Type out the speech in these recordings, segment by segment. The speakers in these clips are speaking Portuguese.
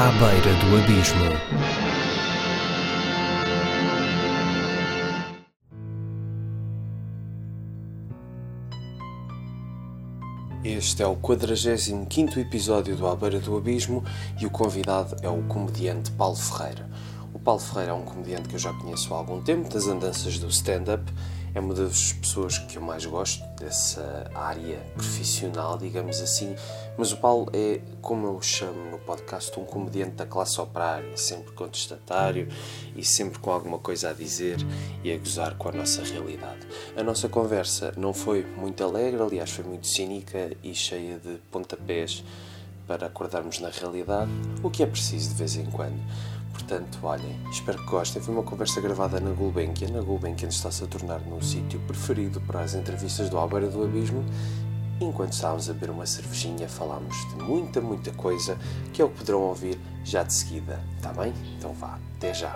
À beira do abismo. Este é o 45 episódio do À Beira do Abismo e o convidado é o comediante Paulo Ferreira. O Paulo Ferreira é um comediante que eu já conheço há algum tempo, das andanças do stand-up. É uma das pessoas que eu mais gosto dessa área profissional, digamos assim. Mas o Paulo é, como eu chamo no podcast, um comediante da classe operária, sempre contestatário e sempre com alguma coisa a dizer e a gozar com a nossa realidade. A nossa conversa não foi muito alegre, aliás, foi muito cínica e cheia de pontapés para acordarmos na realidade, o que é preciso de vez em quando. Portanto, olhem, espero que gostem. Foi uma conversa gravada na Gulbenkian. A Gulbenkian está-se a tornar num sítio preferido para as entrevistas do Albeira do Abismo. Enquanto estávamos a beber uma cervejinha, falámos de muita, muita coisa que é o que poderão ouvir já de seguida. Está bem? Então vá, até já.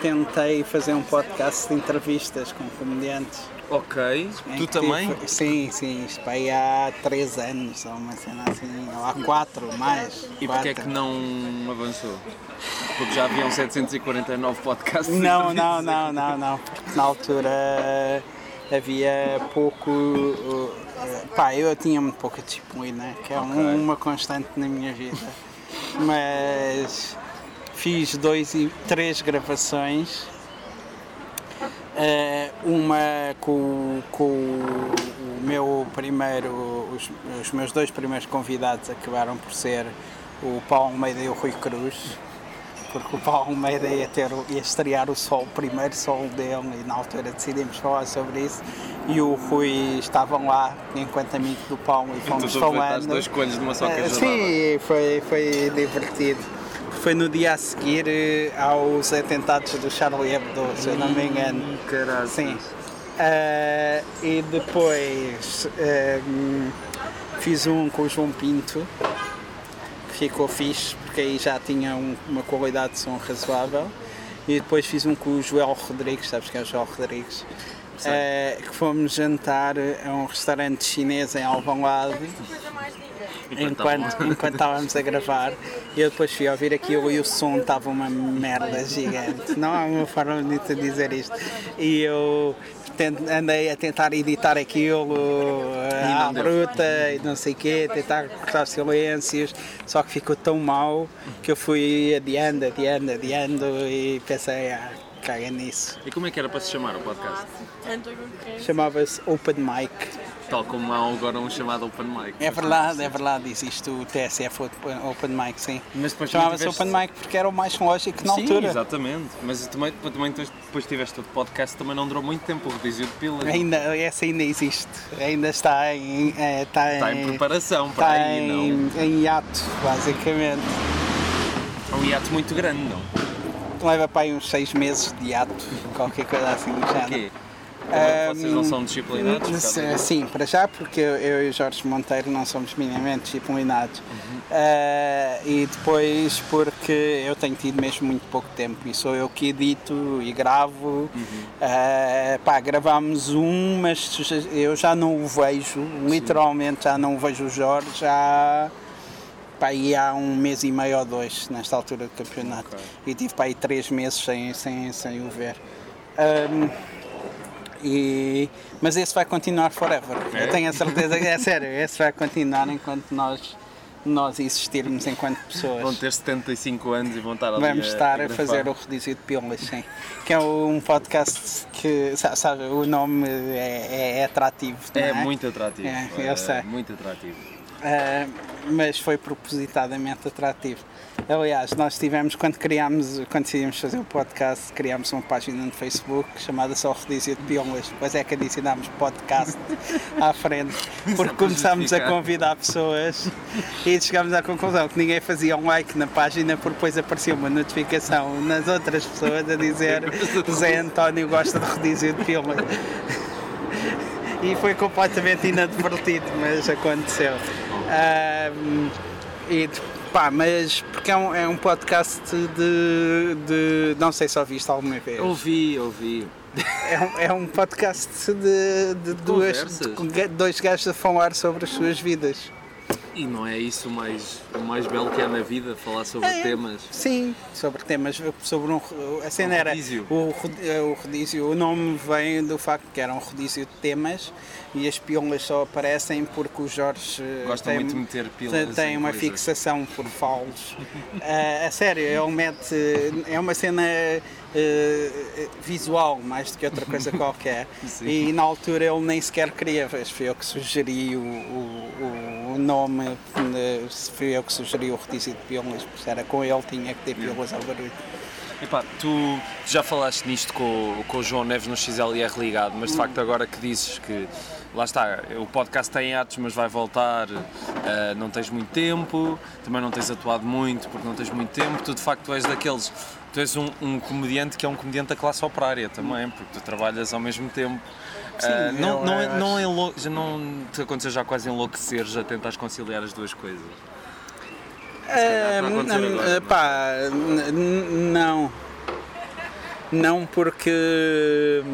Tentei fazer um podcast de entrevistas com comediantes. Ok, em tu que também? tive- sim, sim, isto aí há 3 anos, ou uma cena assim, ou há 4 mais. E quatro. porquê é que não avançou? Porque já haviam 749 podcasts. Não, não, não, não, não, porque na altura havia pouco. uh, Pá, eu tinha muito pouca disciplina, que é um- Ok. uma constante na minha vida. Mas fiz dois e três gravações. Eh, uma com, com o meu primeiro, os, os meus dois primeiros convidados acabaram por ser o Paulo Almeida e o Rui Cruz porque o Paulo Almeida ia, ter, ia estrear o sol, o primeiro sol dele e na altura decidimos falar sobre isso e o Rui estavam lá enquanto amigo do Paulo e fomos aproveitaste falando. dois coelhos numa só Eh, cajadada. Sim, foi, foi divertido. Foi no dia a seguir eh, aos atentados do Charlie Hebdo, se eu não me engano. Hum, Caralho. Sim. Eh, e depois eh, fiz um com o João Pinto, que ficou fixe, porque aí já tinha um- uma qualidade de som razoável. E depois fiz um com o Joel Rodrigues, sabes quem é o Joel Rodrigues? Eh, que fomos jantar a um restaurante chinês em Alvalade enquanto, enquanto estávamos a gravar. Eu depois fui ouvir aquilo e o som estava uma merda gigante. Não há uma forma bonita de dizer isto. E eu andei a tentar editar aquilo eh, à bruta e não sei o quê, tentar cortar silêncios, só que ficou tão mal que eu fui adiando, adiando, adiando e pensei, ah, caga nisso. E como é que era para se chamar o podcast? Chamava-se Open Mic. Tal como há agora um chamado Open Mic. É verdade, é verdade, existe o TSF Open Mic, sim. Mas depois Chamava-se tiveste- Open Mic porque era o mais lógico na Sim, altura. exatamente. Mas também, também depois tiveste outro podcast também não durou muito tempo, o Rodízio de Pilas. Ainda, essa ainda existe, ainda está em, eh, está Está em preparação para está aí, não? em, em hiato, basicamente. É um hiato muito grande, não? Leva para aí uns seis meses de hiato, qualquer coisa assim do género. Ahm, Vocês não são disciplinados? por causa S- disso? Sim, para já, porque eu, eu e o Jorge Monteiro não somos minimamente disciplinados. Uhum. Ah, e depois porque eu tenho tido mesmo muito pouco tempo e sou eu que edito e gravo. Uhum. Ah, pá, gravámos um, mas eu já não o vejo, literalmente já não o vejo o Jorge já. Pá, aí há um mês e meio ou dois nesta altura do campeonato. Ok. E tive para aí três meses sem, sem, sem o ver. Ahm, e, mas esse vai continuar forever. É? Eu tenho a certeza que é sério, esse vai continuar enquanto nós, nós existirmos enquanto pessoas. Vão ter 75 anos e vão estar ali Vamos estar a gravar. fazer o Rodízio de Pílulas, sim. Que é um podcast que, sa- sabe, o nome é, é atrativo. não É é muito atrativo. É, eu sei. Muito atrativo. Ah, mas foi propositadamente atrativo. Aliás, nós tivemos, quando criámos, quando decidimos fazer o podcast, criámos uma página no Facebook chamada Só Rodízio de Piolas. Depois é que adicionámos podcast à frente, porque começámos a convidar pessoas e chegámos à conclusão que ninguém fazia um like na página, porque depois aparecia uma notificação nas outras pessoas a dizer Zé António gosta de rodízio de pílulas. E foi completamente inadvertido, mas aconteceu. E pá, mas porque é um, é um podcast de, de. Não sei se ouviste alguma vez. Ouvi, ouvi. É um, é um podcast de, de duas, de dois gajos a falar sobre as suas vidas. E não é isso o mais, o mais belo que há na vida, falar sobre É. temas. Sim, sobre temas, sobre um, a cena Um era rodízio. o, o rodízio, o nome vem do facto que era um rodízio de temas e as pílulas só aparecem porque o Jorge eh, Gosta tem, muito de meter pílulas tem em uma coisas. fixação por falos. Eh, a sério, ele mete, é uma cena eh, visual mais do que outra coisa qualquer Sim. e na altura ele nem sequer queria, foi eu que sugeri o, o, o nome, eh, foi eu que sugeri o rodízio de pílulas, porque era com ele tinha que ter pílulas ao barulho. Epá, tu já falaste nisto com, com o João Neves no XLR ligado, mas de Hum. facto agora que dizes que lá está, o podcast tem atos, mas vai voltar, ah, não tens muito tempo, também não tens atuado muito porque não tens muito tempo, tu de facto és daqueles, tu és um, um comediante que é um comediante da classe operária também, porque tu trabalhas ao mesmo tempo. Sim, não, eu não, é- acho. não, enlou- já não te aconteceu já quase enlouquecer, já tentares conciliar as duas coisas? acontecer Hum, agora, hum, pá, não. Não porque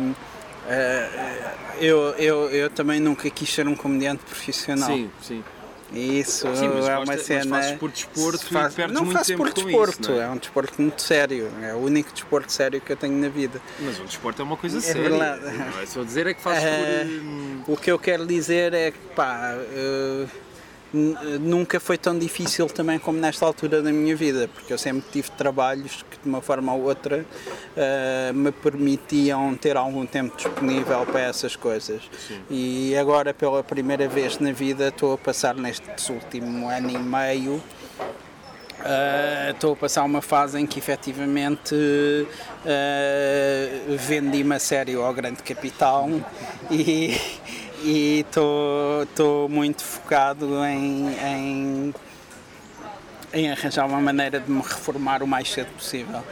hum, eh, eu, eu, eu também nunca quis ser um comediante profissional. Sim, sim. Isso Sim, mas é uma mas cena. fazes por desporto Faz- não faço por desporto, isso, não é? um desporto muito sério. É o único desporto sério que eu tenho na vida. Mas o desporto é uma coisa É séria. verdade. Não é só dizer é que fazes Eh, por. O que eu quero dizer é que pá, eh, n- nunca foi tão difícil também como nesta altura da minha vida, porque eu sempre tive trabalhos que de uma forma ou outra eh, me permitiam ter algum tempo disponível para essas coisas. E agora pela primeira vez na vida estou a passar neste último ano e meio Uh, Estou a passar uma fase em que efetivamente uh, vendi-me a sério ao grande capital e e estou muito focado em, em, em arranjar uma maneira de me reformar o mais cedo possível.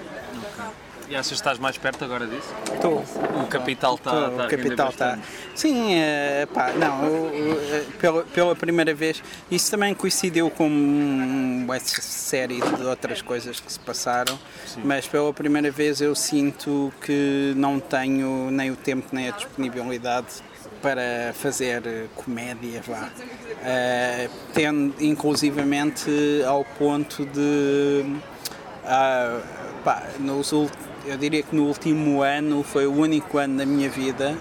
E achas que estás mais perto agora disso? Estou. O capital está. Tô, o capital está. Sim, eh, pá, não, eu- eu, eh, pela, pela primeira vez, isso também coincidiu com uma série de outras coisas que se passaram, mas pela primeira vez eu sinto que não tenho nem o tempo nem a disponibilidade para fazer eh, comédia, vá. Eh, tendo, inclusivamente ao ponto de ah, pá, nos eu diria que no último ano foi o único ano da minha vida,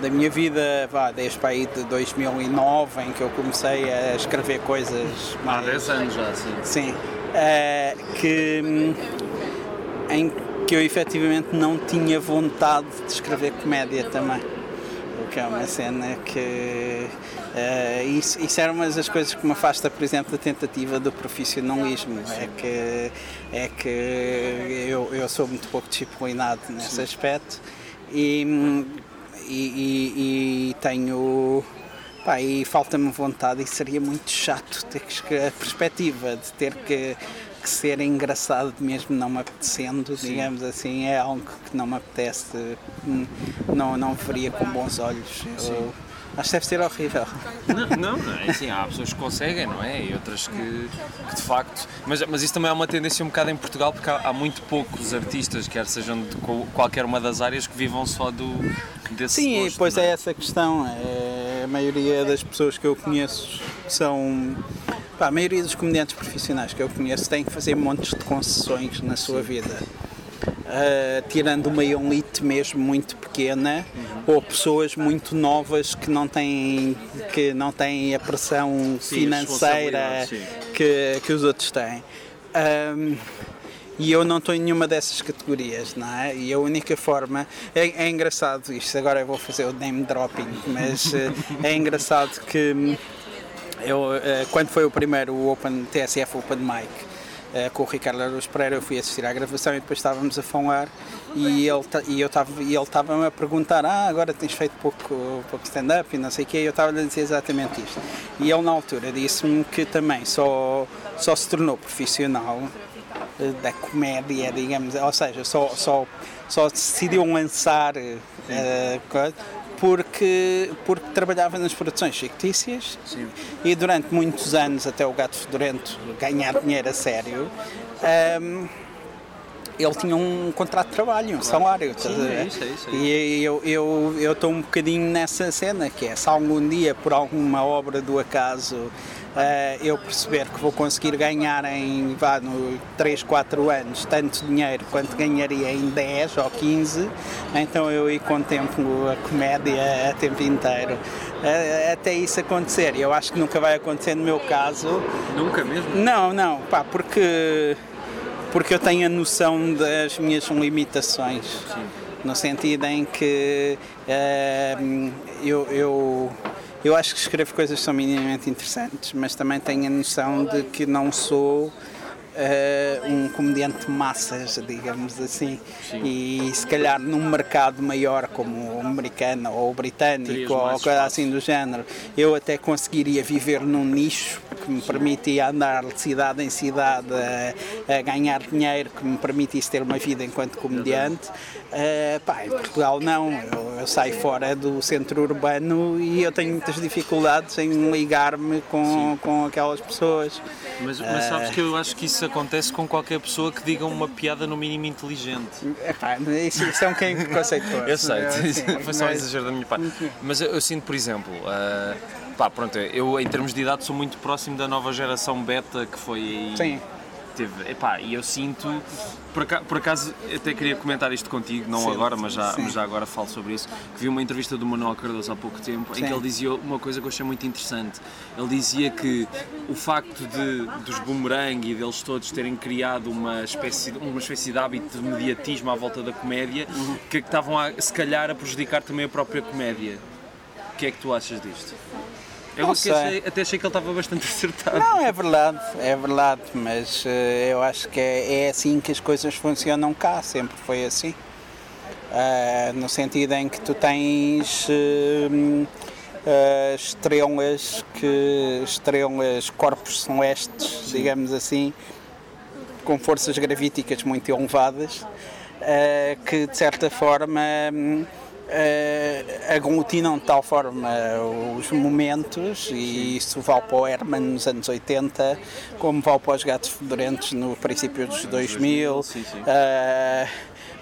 da minha vida, vá, desde para aí de 2009, em que eu comecei a escrever coisas Há mais. 10 anos já, sim. Sim. eh, que, em que eu efetivamente não tinha vontade de escrever comédia também. Que é uma cena que. eh, isso, isso era uma das coisas que me afasta, por exemplo, da tentativa do profissionalismo. É que, é que eu, eu sou muito pouco disciplinado nesse aspecto e, e, e- e tenho. Pá, e falta-me vontade e seria muito chato ter que a perspectiva de ter que, que ser engraçado mesmo não me apetecendo, digamos assim, é algo que não me apetece, hum, não, não veria com bons olhos. Eu acho que deve ser horrível. Não, não, não é assim, há pessoas que conseguem, não é? E outras que, que de facto. Mas, mas isso também é uma tendência um bocado em Portugal, porque há, há muito poucos artistas, quer sejam de qualquer uma das áreas, que vivam só do, desse Sim, gosto, depois não é essa questão. É, a maioria das pessoas que eu conheço são. pá, a maioria dos comediantes profissionais que eu conheço têm que fazer montes de concessões na sua vida. Ah, tirando uma elite mesmo muito pequena ou pessoas muito novas que não têm, que não têm a pressão Sim, financeira sim. que, que os outros têm. Ahm, e eu não estou em nenhuma dessas categorias, não é? E a única forma. É, é engraçado isto, agora eu vou fazer o name dropping, mas eh, é engraçado que eu, eh, quando foi o primeiro o Open, TSF Open Mic com o Ricardo Araújo Pereira, eu fui assistir à gravação e depois estávamos a falar. E ele e eu estava e ele estava-me a perguntar ah agora tens feito pouco, pouco stand-up e não sei o quê. E eu estava a dizer exatamente isto. E ele na altura disse-me que também só só se tornou profissional eh, da comédia digamos ou seja só só só decidiu lançar eh, coisa porque, porque trabalhava nas produções fictícias e durante muitos anos, até o Gato Fedorento ganhar dinheiro a sério, ahm, ele tinha um contrato de trabalho, um salário. Sim, é isso, é isso, é E eu estou eu, eu um bocadinho nessa cena, que é se algum dia, por alguma obra do acaso, eu perceber que vou conseguir ganhar em vá, no 3, 4 anos tanto dinheiro quanto ganharia em 10 ou 15, então eu aí contemplo a comédia a tempo inteiro. Eh, até isso acontecer. Eu acho que nunca vai acontecer no meu caso. Nunca mesmo? Não, não, pá, porque, porque eu tenho a noção das minhas limitações. No sentido em que eh, eu, eu, eu acho que escrevo coisas que são minimamente interessantes, mas também tenho a noção de que não sou eh, um comediante de massas, digamos assim. E se calhar num mercado maior como o americano ou o britânico Terias ou coisa assim do género, eu até conseguiria viver num nicho que me permitia andar de cidade em cidade a, a ganhar dinheiro, que me permitisse ter uma vida enquanto comediante. Eh, pá, em Portugal não, eu, eu saio fora do centro urbano e eu tenho muitas dificuldades em ligar-me com, com aquelas pessoas. Mas, mas sabes que eu acho que isso acontece com qualquer pessoa que diga uma piada no mínimo inteligente. Epá, isso, isso é um bocadinho preconceituoso. Eu sei, Sim, foi só um exagero da minha parte. Mas eu, eu sinto, por exemplo, ah, pá, pronto, eu em termos de idade sou muito próximo da nova geração beta que foi aí. Sim. Teve, epá, e eu sinto, por acaso, por acaso até queria comentar isto contigo, não Sim, agora, mas já, sim. mas já agora falo sobre isso, que vi uma entrevista do Manuel Cardoso há pouco tempo em Sim. que ele dizia uma coisa que eu achei muito interessante. Ele dizia que o facto de, dos boomerang e deles todos terem criado uma espécie, de- uma espécie de hábito de mediatismo à volta da comédia, Uhum. que estavam a, se calhar a prejudicar também a própria comédia. O que é que tu achas disto? Eu achei- até achei que ele estava bastante acertado. Não, é verdade, é verdade, mas eh, eu acho que é, é assim que as coisas funcionam cá, sempre foi assim. Ah, no sentido em que tu tens ah, estrelas que estrelas, corpos celestes, digamos assim, com forças gravíticas muito elevadas, que de certa forma hum, eh, aglutinam de tal forma os momentos, e isso vale para o Herman nos anos 80, como vale para os gatos fedorentos no princípio dos 2000. sim, sim. eh,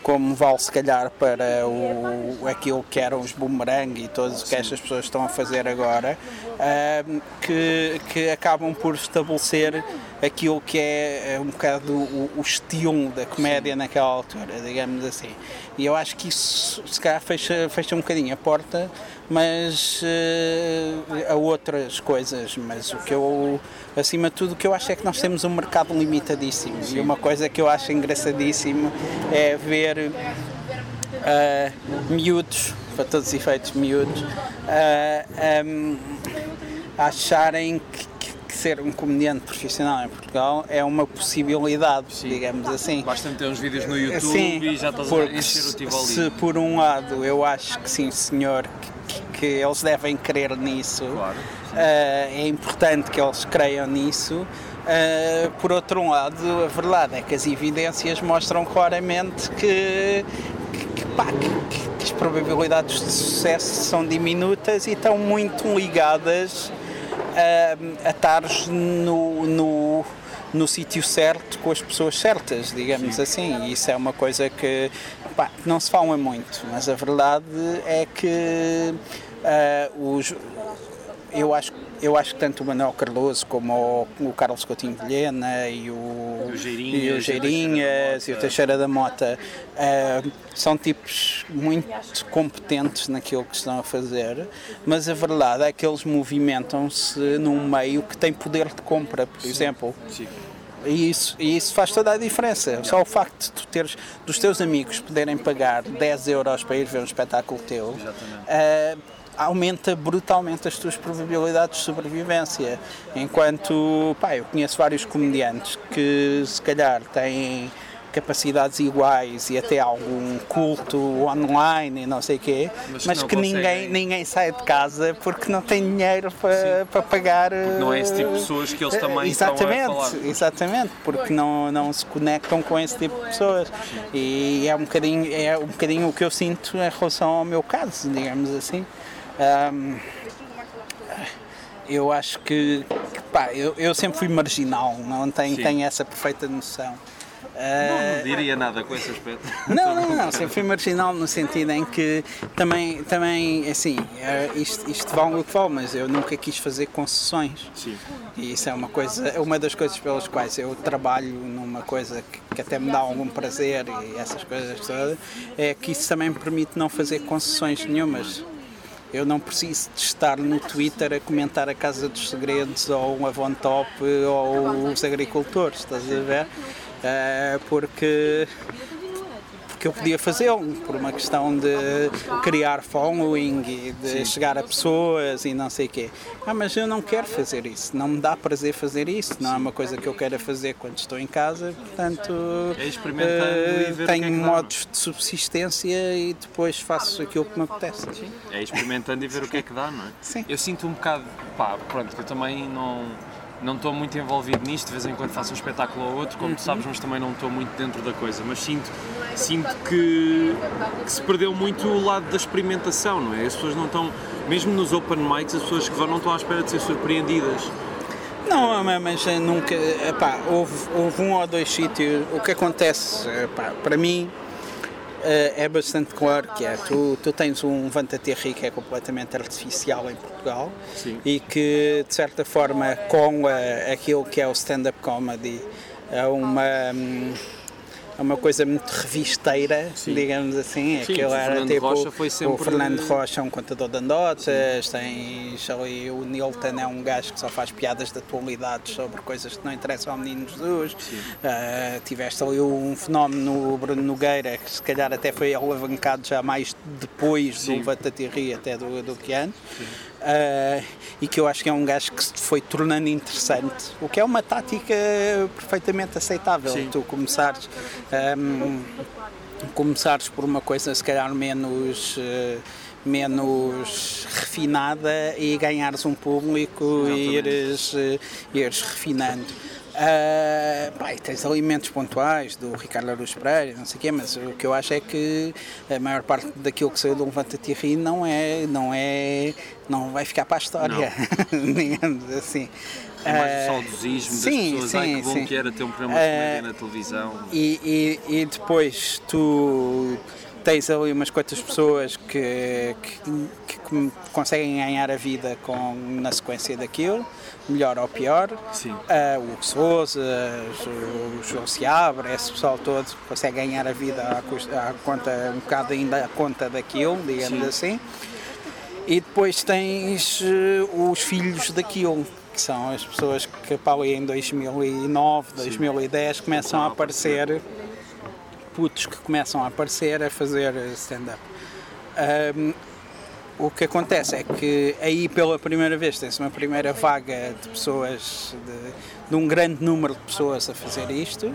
como vale se calhar para o, aquilo que eram os boomerang e todos o que estas pessoas estão a fazer agora, ahm, que, que acabam por estabelecer aquilo que é é um bocado o, o estilo da comédia naquela altura, digamos assim. E eu acho que isso se calhar fecha, fecha um bocadinho a porta, mas eh, a outras coisas. Mas o que eu, acima de tudo, o que eu acho é que nós temos um mercado limitadíssimo. E uma coisa que eu acho engraçadíssimo é ver ah, miúdos, para todos os efeitos miúdos, ah, ahm, acharem que, que- que ser um comediante profissional em Portugal é uma possibilidade, digamos assim. Basta meter uns vídeos no YouTube Sim, e já estás a encher o Tivoli. se por um lado eu acho que sim senhor, que, que- eles devem crer nisso, Claro, ah, é importante que eles creiam nisso. Ah, por outro lado, a verdade é que as evidências mostram claramente que, que, que, pá, que as probabilidades de sucesso são diminutas e estão muito ligadas a, a estares no, no, no sítio certo com as pessoas certas, digamos assim. E isso é uma coisa que pá, não se fala muito, mas a verdade é que ah, os, eu acho, eu acho que tanto o Manuel Cardoso como o, o Carlos Coutinho Vilhena e o, e o Geirinhas e o Teixeira da Mota ah, são tipos muito competentes naquilo que estão a fazer, mas a verdade é que eles movimentam-se num meio que tem poder de compra, por exemplo. Sim. E isso, e isso faz toda a diferença. Só o facto de tu teres, dos teus amigos poderem pagar 10 euros para ir ver um espetáculo teu ah, aumenta brutalmente as tuas probabilidades de sobrevivência. Enquanto, pá, eu conheço vários comediantes que se calhar têm capacidades iguais e até algum culto online e não sei o quê, Mas mas, que ninguém, ninguém sai de casa porque não tem dinheiro para, para pagar. não é esse tipo de pessoas que eles também estão a exatamente. Exatamente, porque não, não se conectam com esse tipo de pessoas. E é um bocadinho, é um bocadinho o que eu sinto em relação ao meu caso, digamos assim. Ahm, eu acho que, que, pá, eu, eu sempre fui marginal, não tenho, Sim. tenho essa perfeita noção. Não, não diria nada com esse aspecto. Não, não, não, sempre fui marginal no sentido em que também, também assim, é, isto, isto vale o que vale, mas eu nunca quis fazer concessões. Sim. E isso é uma coisa, é uma das coisas pelas quais eu trabalho numa coisa que, que até me dá algum prazer e essas coisas todas, é que isso também me permite não fazer concessões nenhumas. Eu não preciso de estar no Twitter a comentar a Casa dos Segredos ou o Avon Top ou os agricultores, estás a ver? Uh, porque porque eu podia fazê-lo por uma questão de criar following e de Sim. chegar a pessoas e não sei o quê. Ah, mas eu não quero fazer isso, não me dá prazer fazer isso, não é uma coisa que eu quero fazer quando estou em casa, portanto é uh, tenho é modos de subsistência e depois faço aquilo que me apetece. Sim. É experimentando e ver o que é que dá, não é? Sim. Eu sinto um bocado, pá, pronto, que eu também não não estou muito envolvido nisto, de vez em quando faço um espetáculo ou outro, como tu sabes, mas também não estou muito dentro da coisa. Mas sinto, sinto que, que, se perdeu muito o lado da experimentação, não é? As pessoas não estão, mesmo nos open mics, as pessoas que vão não estão à espera de ser surpreendidas. Não, mas nunca. Epá, houve, houve um ou dois sítios. O que acontece, epá, para mim, é bastante claro que é. Tu, tu tens um Vanta Terri que é completamente artificial em Portugal Sim. e que, de certa forma, com a, aquilo que é o stand-up comedy, é uma. Hum, é uma coisa muito revisteira, Sim. digamos assim. Sim, Aquilo era tipo Rocha foi sempre... o Fernando Rocha é um contador de anedotas, tens ali o Nilton é um gajo que só faz piadas de atualidades sobre coisas que não interessam ao menino Jesus. Uh, tiveste ali um fenómeno no Bruno Nogueira, que se calhar até foi alavancado já mais depois do Vatatirri até do, do que antes. Uh, e que eu acho que é um gajo que se foi tornando interessante, o que é uma tática perfeitamente aceitável. Sim. Tu começares, um, começares por uma coisa se calhar menos. Uh, menos refinada e ganhares um público e ires, uh, ires refinando. Uh, pá, tens alimentos pontuais do Ricardo Aruz Pereira, não sei o quê, mas o que eu acho é que a maior parte daquilo que saiu do Levanta Tirri não é, não é, não vai ficar para a história, digamos assim. É mais o ah, saudosismo das sim, pessoas, sim, ai que bom sim. que era ter um programa de comédia uh, na televisão. E, e, e depois tu tens ali umas quantas pessoas que, que, que, conseguem ganhar a vida com, na sequência daquilo, melhor ou pior. Sim. Uh, o Hugo Souza, o João Seabra, esse pessoal todo consegue ganhar a vida à, à, conta, um bocado ainda à conta daquilo, digamos Sim. assim. E depois tens uh, os filhos daquilo, que são as pessoas que para ali em 2009, 2010 Sim. começam a aparecer putos que começam a aparecer a fazer stand-up. Um, o que acontece é que aí pela primeira vez tem-se uma primeira vaga de pessoas, de, de, um grande número de pessoas a fazer isto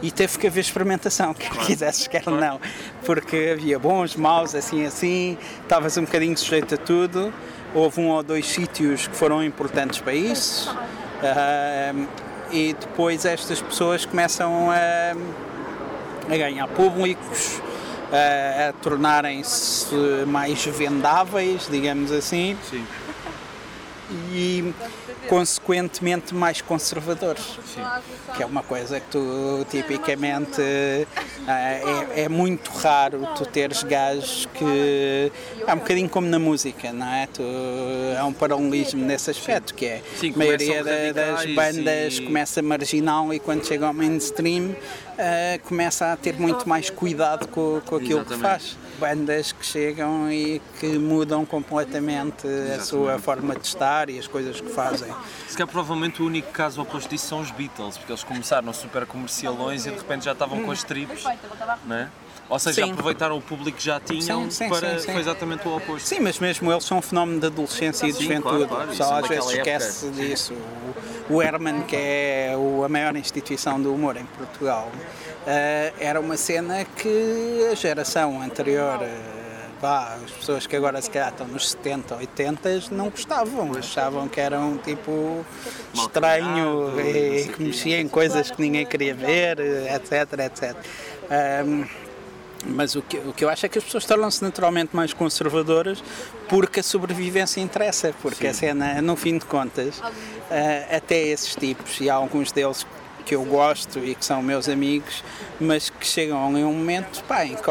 e teve que haver experimentação, quer quisesses, quer não, porque havia bons, maus, assim assim, estavas um bocadinho sujeito a tudo, houve um ou dois sítios que foram importantes para isso e depois estas pessoas começam a a ganhar públicos, a, a tornarem-se mais vendáveis, digamos assim. Sim. E consequentemente mais conservadores. Sim. Que é uma coisa que tu tipicamente é, é, muito raro tu teres gajos que é um bocadinho como na música, não é? Tu, há um paralelismo nesse aspecto, que é Sim, a maioria das bandas e... começa marginal e quando chega ao mainstream uh, começa a ter muito mais cuidado com, com aquilo Exatamente. que faz. Bandas que chegam e que mudam completamente Exatamente. a sua forma de estar e as coisas que fazem. Se calhar provavelmente o único caso oposto disso são os Beatles, porque eles começaram super comercialões e de repente já estavam com as não é? Ou seja, sim. aproveitaram o público que já tinham sim, sim, para. Foi exatamente o oposto. Sim, mas mesmo eles são um fenómeno de adolescência e de juventude. Claro, claro. Só às vezes esquece época. disso. O Herman, que é a maior instituição do humor em Portugal, eh, era uma cena que a geração anterior pá, as pessoas que agora se calhar estão nos 70, 80 não gostavam, achavam que eram tipo estranho e que mexia em coisas que ninguém queria ver, etc, etc. Um, mas o que, o que eu acho é que as pessoas tornam-se naturalmente mais conservadoras porque a sobrevivência interessa, porque Sim. a cena, no fim de contas, uh, até esses tipos, e há alguns deles que eu gosto e que são meus amigos, mas que chegam ali um momento pá, em que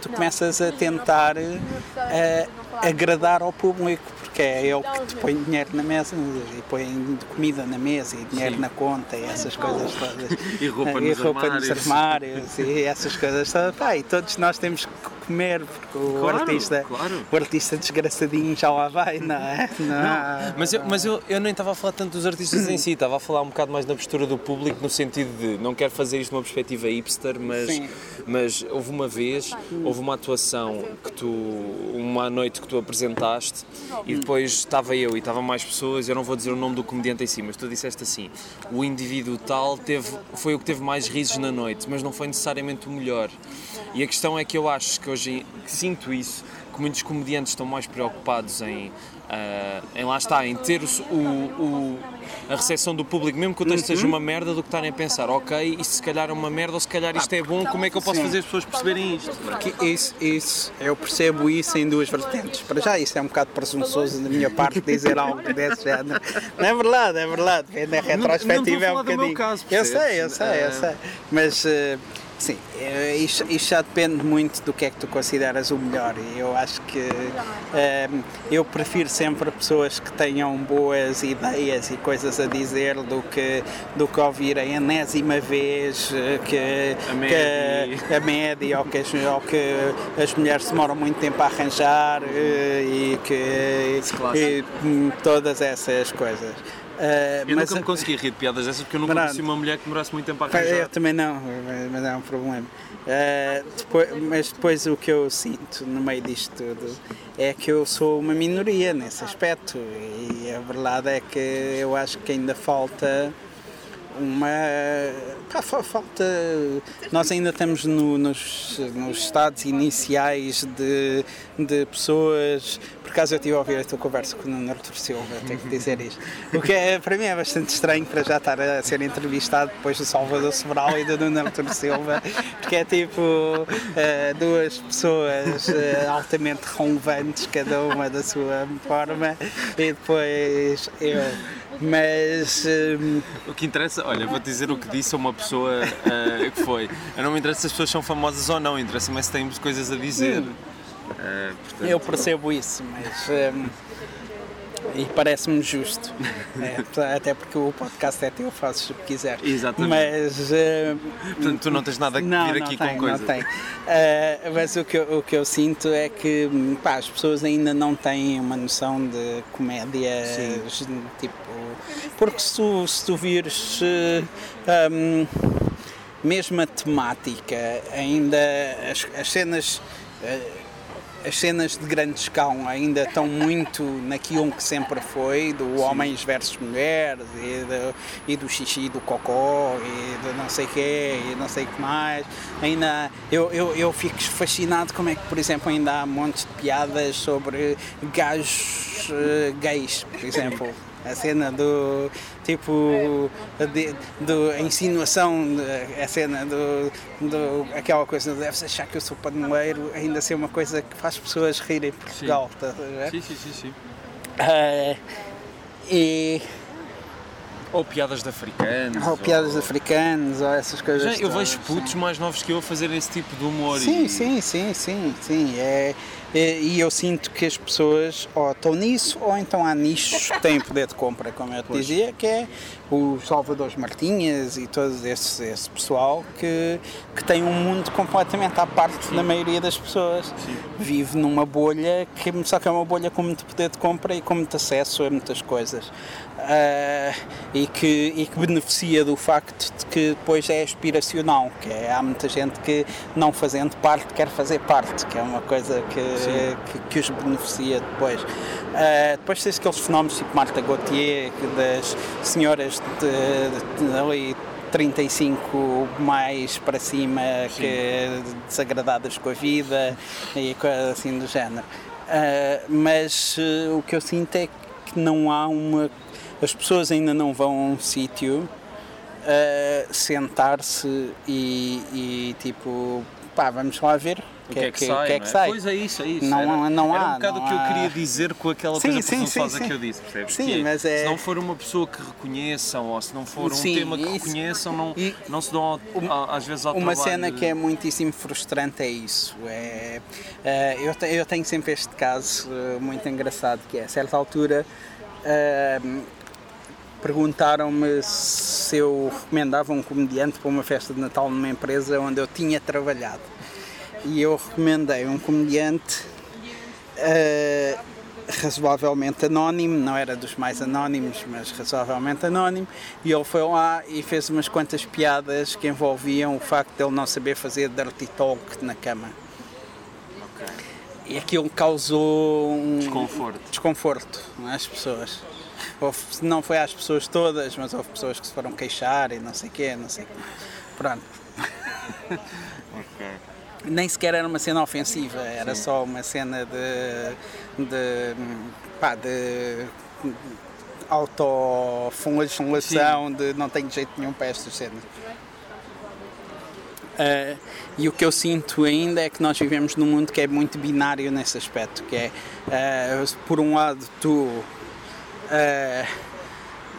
tu começas a tentar uh, agradar ao público, porque é ele que te põe dinheiro na mesa e põe comida na mesa e dinheiro Sim. na conta e essas coisas todas. e roupa, nos, roupa armários. nos armários e essas coisas todas. Pá, e todos nós temos que comer, porque o claro, artista, claro. o artista desgraçadinho já lá vai, não é? Não, não mas eu, mas eu, eu nem estava a falar tanto dos artistas em si, estava a falar um bocado mais na postura do público, no sentido de não quero fazer isto de uma perspectiva hipster, mas, mas houve uma vez, houve uma atuação que tu, uma noite que tu apresentaste e depois estava eu e estava mais pessoas, eu não vou dizer o nome do comediante em si, mas tu disseste assim, o indivíduo tal teve, foi o que teve mais risos na noite, mas não foi necessariamente o melhor. E a questão é que eu acho que hoje sinto isso, que muitos comediantes estão mais preocupados em, em lá está, em ter o, o, a recepção do público, mesmo que o texto uhum. seja uma merda, do que estarem a pensar, ok, isto se calhar é uma merda ou se calhar isto é bom, como é que eu posso Sim. fazer as pessoas perceberem isto? Porque isso, isso, eu percebo isso em duas vertentes. Para já, isso é um bocado presunçoso da minha parte dizer algo desse género. Não é verdade, é verdade. Na retrospectiva é um bocadinho. Caso, eu sei, eu sei, eu sei. Mas. Uh, Sim, eh, isto, isto, já depende muito do que é que tu consideras o melhor. Eu acho que um, ehm, eu prefiro sempre pessoas que tenham boas ideias e coisas a dizer do que, do que ouvir a enésima vez eh, que a média, que, a média ou, que as, ou que as mulheres demoram muito tempo a arranjar eh, e que e, todas essas coisas. Uh, eu mas, nunca me consegui rir de piadas dessas porque eu nunca conheci uma mulher que demorasse muito tempo a arranjar. Eu também não, mas é um problema. Uh, depois, mas depois o que eu sinto no meio disto tudo é que eu sou uma minoria nesse aspecto e a verdade é que eu acho que ainda falta uma pá, falta nós ainda estamos no, nos, nos estados iniciais de, de pessoas por acaso eu estive a ouvir a tua conversa com o Nuno Artur Silva tenho que dizer isto o que é, para mim é bastante estranho para já estar a ser entrevistado depois do Salvador Sobral e do Nuno Artur Silva porque é tipo uh, duas pessoas uh, altamente relevantes cada uma da sua forma e depois eu mas. Um... O que interessa, olha, vou dizer o que disse a uma pessoa uh, que foi. Eu não me interessa se as pessoas são famosas ou não, interessa-me se temos coisas a dizer. Uh, portanto... Eu percebo isso, mas. Um e parece-me justo. é, até porque o podcast é teu, fazes o que quiser. Exatamente. Mas. Uh, Portanto, tu não tens nada a vir não, aqui não com coisa. Não tem. Uh, mas o que, eu, o que eu sinto é que pá, as pessoas ainda não têm uma noção de comédia. Sim. Tipo. Porque se tu, se tu vires. Uh, um, mesmo a temática, ainda as, as cenas. Uh, as cenas de grande escala ainda estão muito naquilo que sempre foi, do Sim. homens versus mulheres, e do, e do xixi do cocó, e do não sei o quê, e não sei o que mais. Ainda, eu, eu, eu fico fascinado como é que, por exemplo, ainda há montes de piadas sobre gajos uh, gays, por exemplo. A cena do tipo de, do, a insinuação, a cena do, do aquela coisa de deves achar que eu sou paneleiro, ainda ser uma coisa que faz pessoas rirem em Portugal. Sim. Tá, sim, sim, sim, sim. Uh, e ou piadas de africanos. Ou piadas de africanos, ou essas coisas. Já, eu vejo putos sim. mais novos que eu a fazer esse tipo de humor. Sim, e... sim, sim, sim, sim. É, é, e eu sinto que as pessoas ou estão nisso ou então há nichos que têm poder de compra, como eu te pois. dizia, que é o Salvador Martinhas e todo esse, esse pessoal que, que tem um mundo completamente à parte Sim. da maioria das pessoas. Sim. Vive numa bolha, que, só que é uma bolha com muito poder de compra e com muito acesso a muitas coisas uh, e, que, e que beneficia do facto de que depois é aspiracional, que é, há muita gente que não fazendo parte quer fazer parte, que é uma coisa que, que, que, os beneficia depois. Uh, depois tens aqueles fenómenos tipo Marta Gauthier, das senhoras de, de, de ali 35 mais para cima Sim. que desagradadas com a vida e coisa assim do género. Uh, mas uh, o que eu sinto é que não há uma as pessoas ainda não vão a um sítio uh, sentar-se e, e, tipo pá, vamos lá ver o que, é que, sai, que, é que sai. Pois é isso, é isso. Não, era, não era há, um bocado o que eu há... queria dizer com aquela sim, coisa sim, presunçosa sim, que eu disse, percebes? Sim, que mas é... Se não for uma pessoa que reconheçam ou se não for um tema que isso. reconheçam, não, E não se dão ao, às vezes ao Uma cena de... que é muitíssimo frustrante é isso. É, é, eu, te, eu tenho sempre este caso uh, muito engraçado, que é, a certa altura, uh, perguntaram-me se eu recomendava um comediante para uma festa de Natal numa empresa onde eu tinha trabalhado. E eu recomendei um comediante uh, razoavelmente anónimo, não era dos mais anónimos, mas razoavelmente anónimo, e ele foi lá e fez umas quantas piadas que envolviam o facto de ele não saber fazer dirty talk na cama. E aquilo causou um Desconforto. desconforto às pessoas. Houve, não foi às pessoas todas, mas houve pessoas que se foram queixar e não sei o quê, não sei o quê. Pronto. Ok. Nem sequer era uma cena ofensiva, era só uma cena de. de. pá, de. autoflagelação, de não tenho jeito nenhum para estas cenas. Ah, e o que eu sinto ainda é que nós vivemos num mundo que é muito binário nesse aspecto, que é, ah, por um lado, tu ah,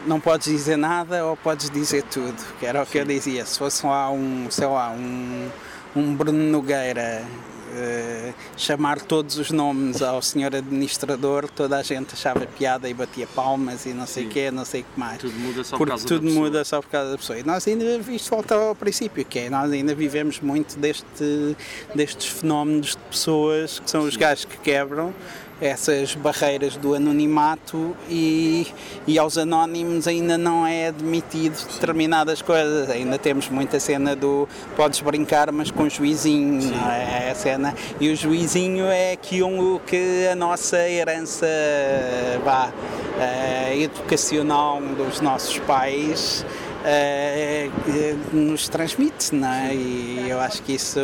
não podes dizer nada ou podes dizer tudo, que era o que eu dizia, se fosse lá um, sei lá, um, um Bruno Nogueira eh, chamar todos os nomes ao senhor administrador, toda a gente achava piada e batia palmas e não sei o quê, não sei o que mais. Tudo muda só por causa tudo da pessoa. muda só por causa da pessoa. E nós ainda, isto volta ao princípio, que é, nós ainda vivemos muito deste, destes fenómenos de pessoas que são os gajos que quebram essas barreiras do anonimato e, e aos anónimos ainda não é admitido determinadas coisas. Ainda temos muita cena do podes brincar, mas com juizinho, não é? a cena. E o juizinho é aquilo que a nossa herança vá, eh, educacional dos nossos pais eh, eh, nos transmite, não é? E eu acho que isso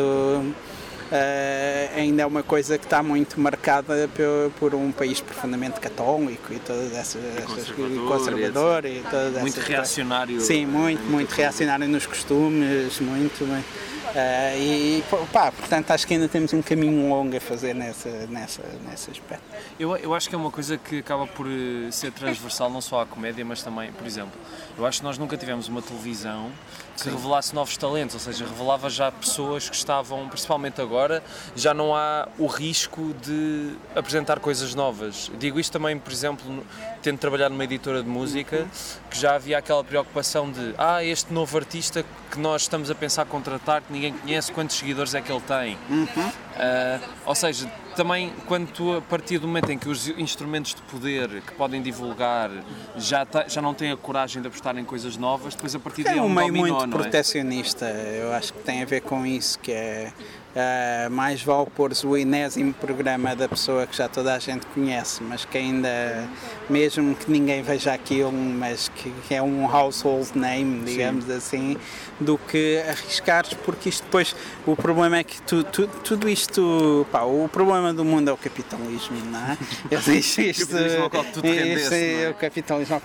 eh, ainda é uma coisa que está muito marcada por, por um país profundamente católico e todas essas, conservador, conservador e todas Muito essas reacionário. Sim, muito, muito reacionário nos costumes, muito, muito. Eh, e pá, portanto acho que ainda temos um caminho longo a fazer nessa, nessa, nesse aspecto. Eu, eu acho que é uma coisa que acaba por eh, ser transversal não só à comédia, mas também, por exemplo, eu acho que nós nunca tivemos uma televisão que revelasse novos talentos, ou seja, revelava já pessoas que estavam, principalmente agora, já não há o risco de apresentar coisas novas. Digo isto também, por exemplo, tendo trabalhado numa editora de música, que já havia aquela preocupação de ah, este novo artista que nós estamos a pensar contratar, que ninguém conhece, quantos seguidores é que ele tem? Ah, ou seja, também quando a partir do momento em que os instrumentos de poder que podem divulgar já, ta- já não têm a coragem de apostar em coisas novas, depois a partir daí É é um meio dominó, muito é? protecionista, eu acho que tem a ver com isso, que é ah, mais vale pôr o enésimo programa da pessoa que já toda a gente conhece, mas que ainda, mesmo que ninguém veja aquilo, mas que, que é um household name, digamos assim, do que arriscares, porque isto depois, o problema é que tu, tu- tudo isto, pá, o problema do mundo é o capitalismo, não é? Eu disse isto, isto- é? o capitalismo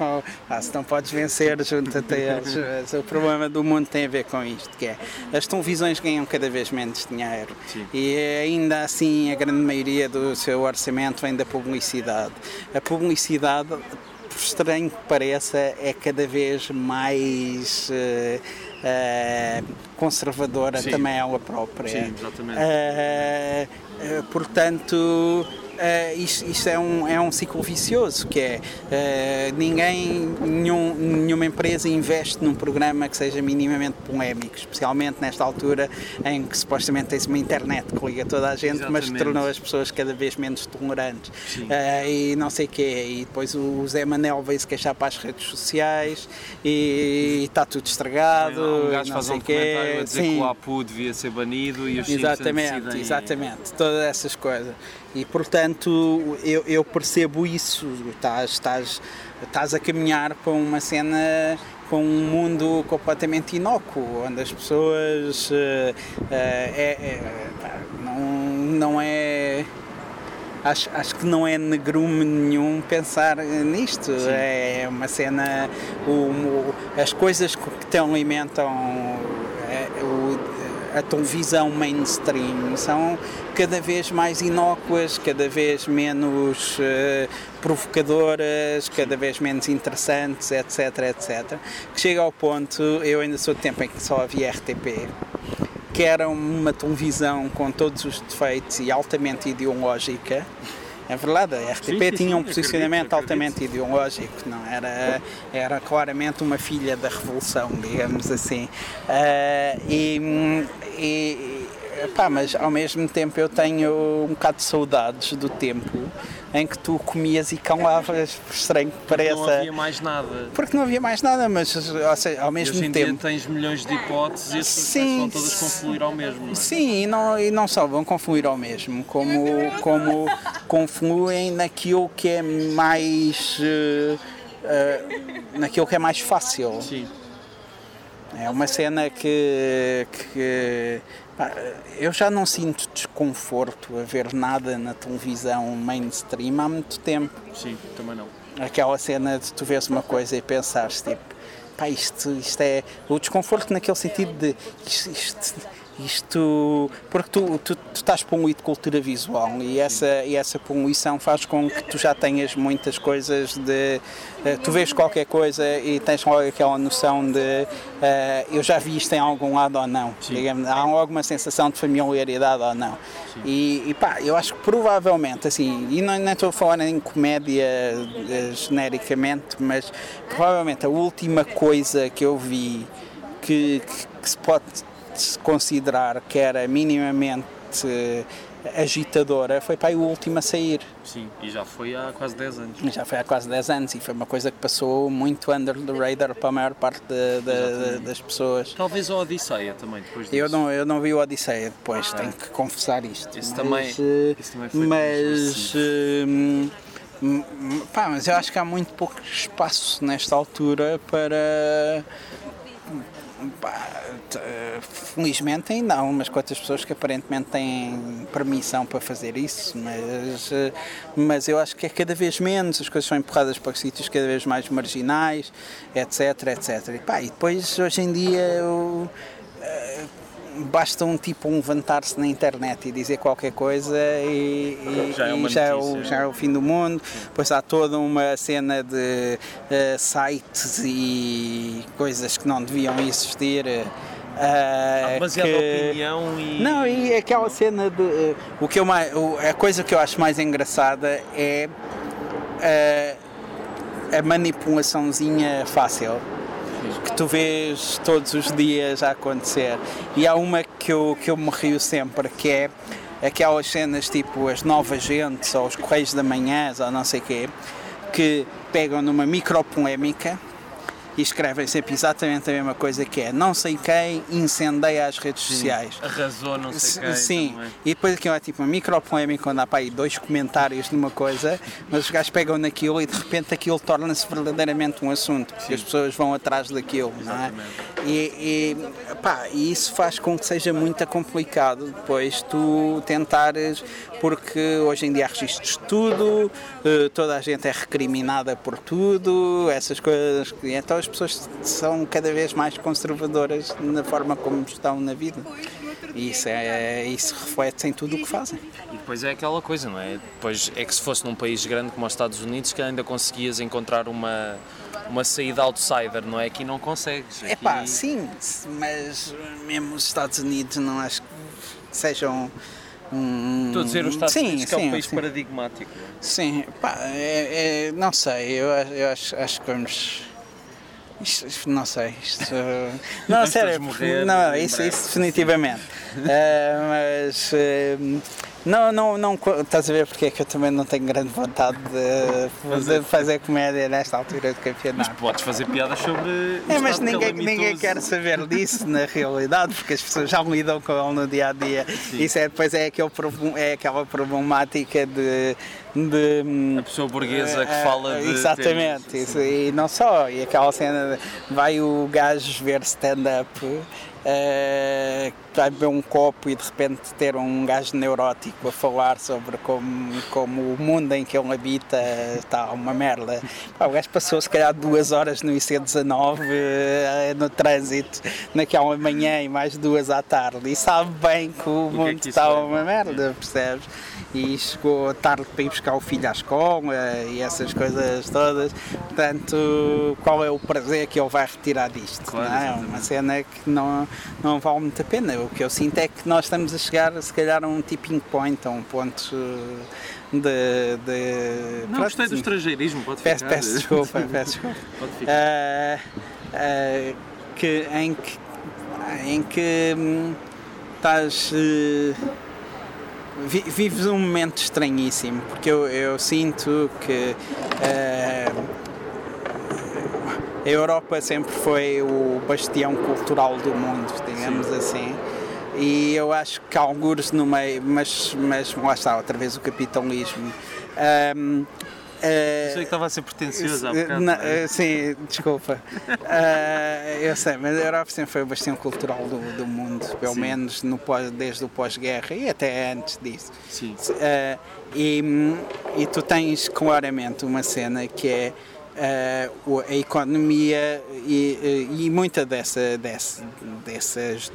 ah, se não podes vencer, junta-te a eles. O problema do mundo tem a ver com isto, que é as televisões ganham cada vez menos dinheiro Sim. e ainda assim a grande maioria do seu orçamento vem da publicidade. A publicidade, por estranho que pareça, é cada vez mais eh, eh, conservadora Sim. também ela própria. Sim, exatamente. Eh, portanto, eh, isto, isto é, um, é um ciclo vicioso, que é eh, ninguém, nenhum- nenhuma empresa investe num programa que seja minimamente polémico, especialmente nesta altura em que supostamente tens uma internet que liga toda a gente, mas que Exatamente. tornou as pessoas cada vez menos tolerantes. Sim. Eh, e não sei o quê. E depois o Zé Manel veio se queixar para as redes sociais e está tudo estragado. um gajo não faz sei um o quê. a dizer Sim. que o APU devia ser banido e os Exatamente, exatamente, todas essas coisas. E portanto eu, eu percebo isso, estás, estás, estás a caminhar para uma cena, para um mundo completamente inócuo, onde as pessoas eh, eh, é, é, não, não é. Acho, acho que não é negrume nenhum pensar nisto. É uma cena. O, o- as coisas que te alimentam é, o- a televisão mainstream são cada vez mais inócuas, cada vez menos uh, provocadoras, cada vez menos interessantes, etc, etc. Que chega ao ponto, eu ainda sou do tempo em que só havia RTP, que era uma televisão com todos os defeitos e altamente ideológica. É verdade, a RTP sim, sim, tinha um posicionamento acredito, altamente acredito. ideológico, não era, era claramente uma filha da revolução, digamos assim. Uh, e, e pá, mas ao mesmo tempo eu tenho um bocado de saudades do tempo em que tu comias e calavas, por estranho que pareça. Porque não havia mais nada. Porque não havia mais nada, mas seja, ao mesmo hoje em tempo. Dia tens milhões de hipóteses e sim, vão todas confluir ao mesmo. Não é? Sim, e não, e não só vão confluir ao mesmo, como, como confluem naquilo que é mais. Uh, uh, naquilo que é mais fácil. Sim. É uma cena que, que eu já não sinto desconforto a ver nada na televisão mainstream há muito tempo. Sim, também não. Aquela cena de tu vês uma coisa e pensares tipo, pá, isto, isto é. O desconforto naquele sentido de isto, isto isto porque tu, tu, tu estás poluído de cultura visual e essa, e essa poluição faz com que tu já tenhas muitas coisas de uh, tu vês qualquer coisa e tens logo aquela noção de uh, eu já vi isto em algum lado ou não. Digamos, há alguma sensação de familiaridade ou não. E, e, pá, eu acho que provavelmente assim, e não, não estou a falar em comédia uh, genericamente mas provavelmente a última coisa que eu vi que, que, que se pode se considerar que era minimamente agitadora foi para o último a sair. Sim, e já foi há quase 10 anos. Já foi há quase 10 anos e foi uma coisa que passou muito under the radar para a maior parte de, de, de, das pessoas. Talvez o Odisseia também, depois disso. Eu não, eu não vi o Odisseia depois, tenho que confessar isto. Isso, mas, também, eh, também foi Mas, uh, pá, mas eu acho que há muito pouco espaço nesta altura para felizmente ainda há umas quantas pessoas que aparentemente têm permissão para fazer isso, mas, eh, mas eu acho que é cada vez menos, as coisas são empurradas para sítios cada vez mais marginais, etc, etc. E, pá, e depois, hoje em dia, eu, basta um tipo levantar-se na internet e dizer qualquer coisa e, e, já, é, e já, é o, já, é o, fim do mundo. Sim. Depois há toda uma cena de uh, sites e coisas que não deviam existir. Uh, demasiada que... opinião e. Não, e aquela cena de. Uh, o que eu mais, o, a coisa que eu acho mais engraçada é a manipulaçãozinha fácil que tu vês todos os dias a acontecer. E há uma que eu, que eu me rio sempre, que é aquelas cenas tipo as novas gentes ou os Correios da Manhã ou não sei o quê, que pegam numa micro polémica e escrevem sempre exatamente a mesma coisa que é não sei quem incendeia as redes Sim, sociais. Arrasou não sei quem. Sim, também. e depois aquilo é tipo uma micro polémica quando há para aí dois comentários numa coisa, mas os gajos pegam naquilo e de repente aquilo torna-se verdadeiramente um assunto, porque Sim. as pessoas vão atrás daquilo, exatamente. não é? E, e, pá, e isso faz com que seja muito complicado depois tu tentares, porque hoje em dia há registros de tudo, eh, toda a gente é recriminada por tudo, essas coisas, então as pessoas são cada vez mais conservadoras na forma como estão na vida. E isso, é, isso reflete em tudo o que fazem. E depois é aquela coisa, não é? Depois é que se fosse num país grande como os Estados Unidos que ainda conseguias encontrar uma, uma saída outsider, não é? Aqui não consegues. É pá, sim, mas mesmo os Estados Unidos não acho que sejam. Hum, Estou a dizer os Estados sim, Unidos que sim, é um país sim. paradigmático. Sim, pá, é, é, não sei, eu, eu acho, acho que vamos isto, isto, não sei, isto. não, sério, morrer, não, isso, isso definitivamente. uh, mas. Uh, não, não, não, estás a ver porque é que eu também não tenho grande vontade de fazer, fazer comédia nesta altura do campeonato. Mas podes fazer piadas sobre. É, mas ninguém, ninguém quer saber disso na realidade, porque as pessoas já lidam com ele no dia a dia. Sim. Isso é, depois é, aquele, é aquela problemática de de a pessoa burguesa que eh, fala de exatamente ténis, isso, e não só e aquela cena de, vai o gajo ver stand-up uh, vai beber um copo e de repente ter um gajo neurótico a falar sobre como, como o mundo em que ele habita está uma merda. Pá, o gajo passou se calhar duas horas no IC19 uh, no trânsito naquela manhã e mais duas à tarde e sabe bem que o, o mundo que é que está é? uma merda, percebes? E chegou tarde para ir buscar o filho à escola e essas coisas todas. Portanto, qual é o prazer que ele vai retirar disto? Claro, não é? exatamente. Uma cena que não, não vale muito a pena. O que eu sinto é que nós estamos a chegar, se calhar, a um tipping point, a um ponto de. de Não, gostei do estrangeirismo, pode Peço, ficar. peço desculpa, peço desculpa. Pode ficar. Ah, ah, que, em que, em que hum, estás. eh, vi- vives um momento estranhíssimo, porque eu, eu sinto que. A Europa sempre foi o bastião cultural do mundo, digamos assim. E eu acho que há alguns no meio, mas, mas lá está, outra vez o capitalismo. Ahm, ah, Sei que estava a ser pretencioso há bocado. na- eh, sim, desculpa. Ah, eu sei, mas a Europa sempre foi o bastião cultural do, do mundo, pelo Sim. menos no pós, desde o pós-guerra e até antes disso. Sim. Ah, e, e tu tens claramente uma cena que é a economia e, e muita dessa, dessa, dessas,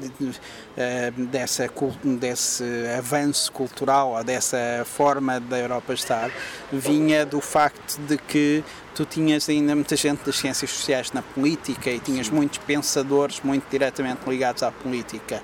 dessa, desse avanço cultural, ou dessa forma da Europa estar, vinha do facto de que tu tinhas ainda muita gente das ciências sociais na política e tinhas muitos pensadores muito diretamente ligados à política.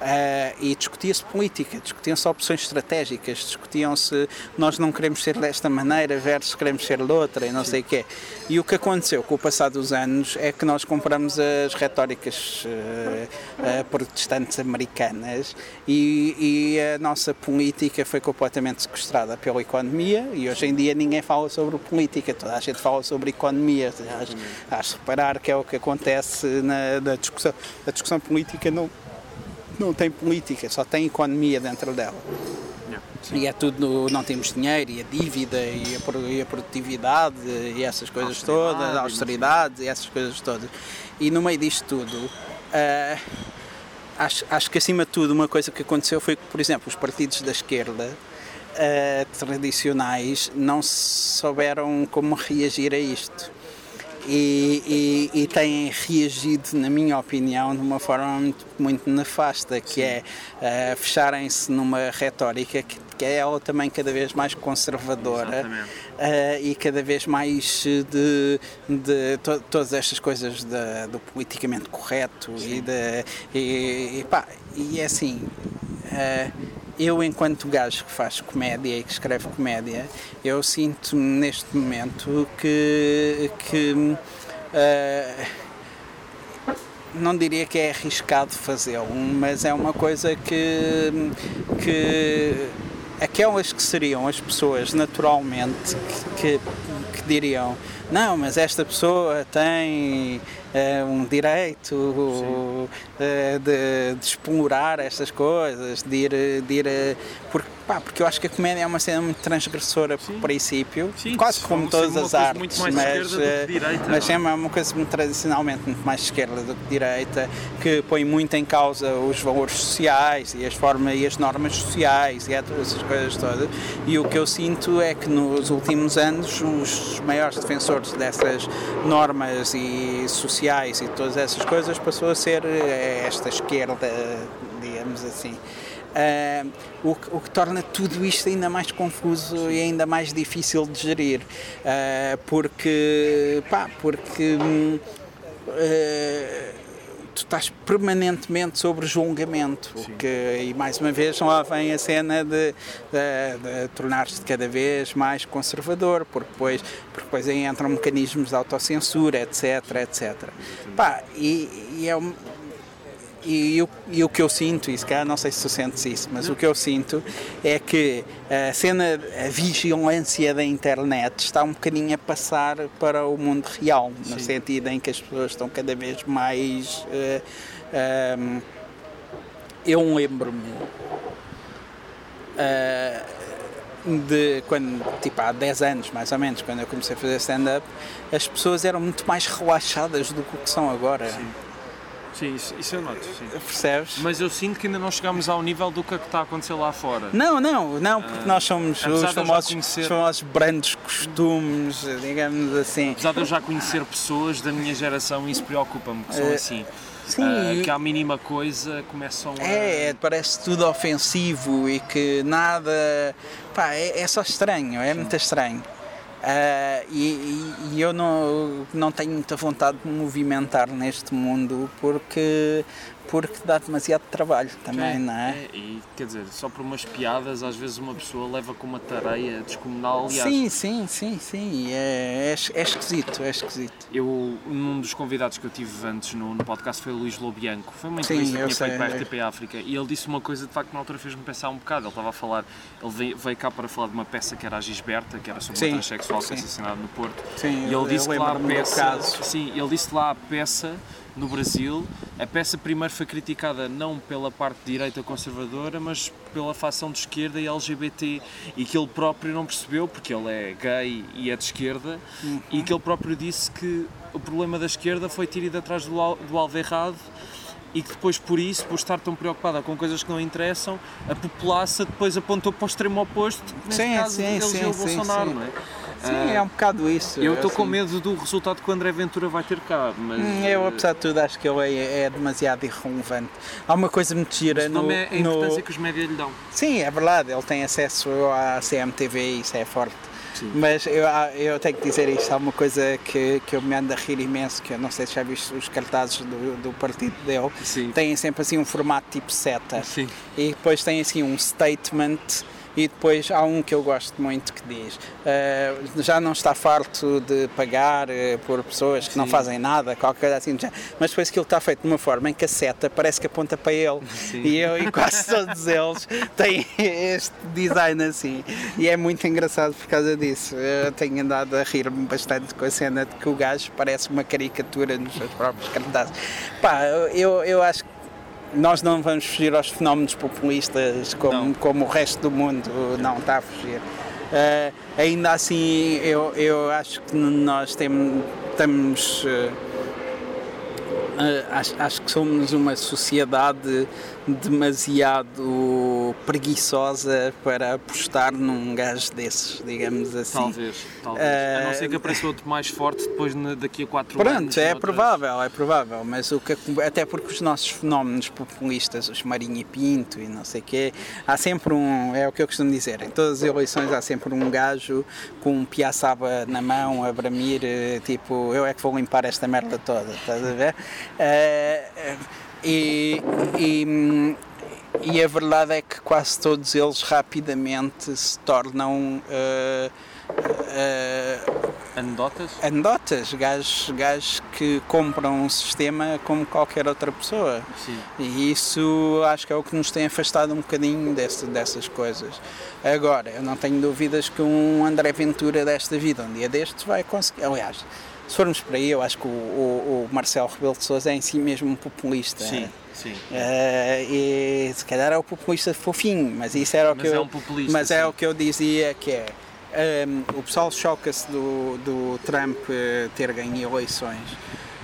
Ah, e discutia-se política, discutiam-se opções estratégicas, discutiam-se nós não queremos ser desta maneira versus queremos ser de outra e não sei o quê. E o que aconteceu com o passar dos anos é que nós compramos as retóricas eh, eh, protestantes americanas e, e a nossa política foi completamente sequestrada pela economia e hoje em dia ninguém fala sobre política, toda a gente fala sobre economia. Acho de reparar que é o que acontece na, na discussão. A discussão política não, não tem política, só tem economia dentro dela. E é tudo, não temos dinheiro, e a dívida, e a, e a produtividade, e essas coisas todas, a austeridade, e essas coisas todas. E no meio disto tudo, ah, acho, acho que acima de tudo uma coisa que aconteceu foi que, por exemplo, os partidos da esquerda ah, tradicionais não souberam como reagir a isto. E, e, e têm reagido, na minha opinião, de uma forma muito, muito nefasta, que é ah, fecharem-se numa retórica que, que é ela também cada vez mais conservadora ah, e cada vez mais de, de to- todas estas coisas da- do politicamente correto e, de, e, e, pá, e é assim. ah, eu, enquanto gajo que faz comédia e que escreve comédia, eu sinto neste momento que, que ah, não diria que é arriscado fazê-lo, mas é uma coisa que, que aquelas que seriam as pessoas naturalmente que, que, que diriam não, mas esta pessoa tem eh, um direito eh, de, de explorar estas coisas, de ir, de ir eh, porque, pá, porque eu acho que a comédia é uma cena muito transgressora por princípio, Sim, quase como todas as artes, mas, eh, direita, mas é uma, uma coisa muito tradicionalmente muito mais esquerda do que direita, que põe muito em causa os valores sociais e as formas e as normas sociais e essas coisas todas. E o que eu sinto é que nos últimos anos os maiores defensores dessas normas e sociais e todas essas coisas passou a ser eh, esta esquerda, digamos assim. Ah, o, que, o que torna tudo isto ainda mais confuso e ainda mais difícil de gerir, Ah, porque, pá, porque ah, tu estás permanentemente sobre julgamento, que, e mais uma vez lá vem a cena de, de- de tornar-te cada vez mais conservador, porque depois, porque depois aí entram mecanismos de autocensura, etc, etc. Pá, e, e é um, e, o- e o que eu sinto, e se calhar não sei se tu sentes isso, mas o que eu sinto é que a cena, a vigilância da internet está um bocadinho a passar para o mundo real, no sentido em que as pessoas estão cada vez mais. eh, ehm, eu lembro-me. eh, de quando, tipo, há 10 anos mais ou menos, quando eu comecei a fazer stand-up, as pessoas eram muito mais relaxadas do que o que são agora. Sim. Sim, isso, isso eu noto, sim. Percebes? Mas eu sinto que ainda não chegámos ao nível do que é que está a acontecer lá fora. Não, não, não, porque nós somos os famosos, conhecer- os famosos brandos costumes, digamos assim. Apesar de eu já conhecer pessoas da minha geração, isso preocupa-me, que são Eh, assim. Sim, Ah, que à mínima coisa começam a. É, parece tudo ofensivo e que nada. Pá, é, é só estranho, é muito estranho. E, e- e eu não, não tenho muita vontade de me movimentar neste mundo porque, porque dá demasiado trabalho também, não é? E quer dizer, só por umas piadas, às vezes uma pessoa leva com uma tareia descomunal. Aliás, Sim, sim, sim, sim. É, é, é esquisito, é esquisito. eu, um dos convidados que eu tive antes no, no podcast foi o Luís Lobianco. Foi uma Sim, entrevista que eu tinha feito para a RTP África e ele disse uma coisa de facto que na altura fez-me pensar um bocado. Ele estava a falar, ele veio, veio cá para falar de uma peça que era a Gisberta, que era sobre Sim, uma transexual que sim. assassinada no Porto. Sim, e eu- ele disse eu que lá a peça. Sim, ele disse que lá a peça no Brasil, a peça primeiro foi criticada não pela parte direita conservadora, mas pela facção de esquerda e LGBT e que ele próprio não percebeu, porque ele é gay e é de esquerda, e que ele próprio disse que o problema da esquerda foi ter ido atrás do, do alvo errado e que depois por isso, por estar tão preocupada com coisas que não interessam, a populaça depois apontou para o extremo oposto, neste Sim, caso sim, elegeu sim, o sim, Bolsonaro, sim. não é? Sim, é um bocado isso. Eu estou com assim. medo do resultado que o André Ventura vai ter cá, mas... Hum, Eu, apesar de tudo, acho que ele é, é demasiado irrelevante. Há uma coisa muito gira Mas no, não é a no- importância que os médias lhe dão. Sim, é verdade, ele tem acesso à CMTV e isso é forte. Sim. Mas eu, eu tenho que dizer isto, há uma coisa que, que eu me ando a rir imenso, que eu não sei se já viste os cartazes do, do partido dele, Sim. têm sempre assim um formato tipo seta. Sim. E depois tem assim um statement e depois há um que eu gosto muito que diz eh, já não está farto de pagar eh, por pessoas que não Sim. fazem nada, qualquer coisa assim mas depois aquilo está feito de uma forma em que a seta parece que aponta para ele. Sim. e eu e quase todos eles têm este design assim. E é muito engraçado por causa disso. Eu tenho andado a rir-me bastante com a cena de que o gajo parece uma caricatura nos seus próprios cartazes. Pá, eu, eu acho que nós não vamos fugir aos fenómenos populistas como, Não. como o resto do mundo não está a fugir. Eh, ainda assim, eu, eu acho que nós tem, estamos. eh, eh, acho, acho que somos uma sociedade demasiado preguiçosa para apostar num gajo desses, digamos assim. Talvez, talvez. Eh, A não ser que apareça outro mais forte depois daqui a 4 anos. Pronto, é noutras- provável, é provável, mas o que, até porque os nossos fenómenos populistas, os Marinho e Pinto e não sei o quê, há sempre um, é o que eu costumo dizer, em todas as eleições há sempre um gajo com um piaçaba na mão a bramir, eh, tipo, eu é que vou limpar esta merda toda, estás a ver? Eh, e, e, e a verdade é que quase todos eles rapidamente se tornam eh, eh, Anedotas? anedotas, gajos, gajos que compram um sistema como qualquer outra pessoa. Sim. E isso acho que é o que nos tem afastado um bocadinho desse, dessas coisas. Agora, eu não tenho dúvidas que um André Ventura desta vida, um dia destes, vai conseguir. Aliás, se formos para aí, eu acho que o, o- o Marcelo Rebelo de Sousa é em si mesmo um populista. Sim, sim. Eh, e se calhar é o populista fofinho, mas isso era o Mas que é eu, um populista, mas é sim. o que eu dizia que é ehm, o pessoal choca-se do, do Trump eh, ter ganho eleições,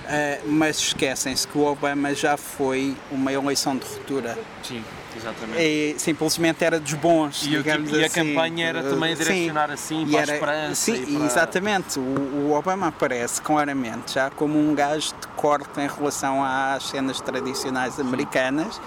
eh, mas esquecem-se que o Obama já foi uma eleição de ruptura Sim, exatamente. e simplesmente era dos bons. E, o digamos tipo- e a assim. campanha era também Sim. direcionar assim E para era- a esperança. Sim, para... exatamente. O, o Obama aparece claramente já como um gajo de corte em relação às cenas tradicionais americanas.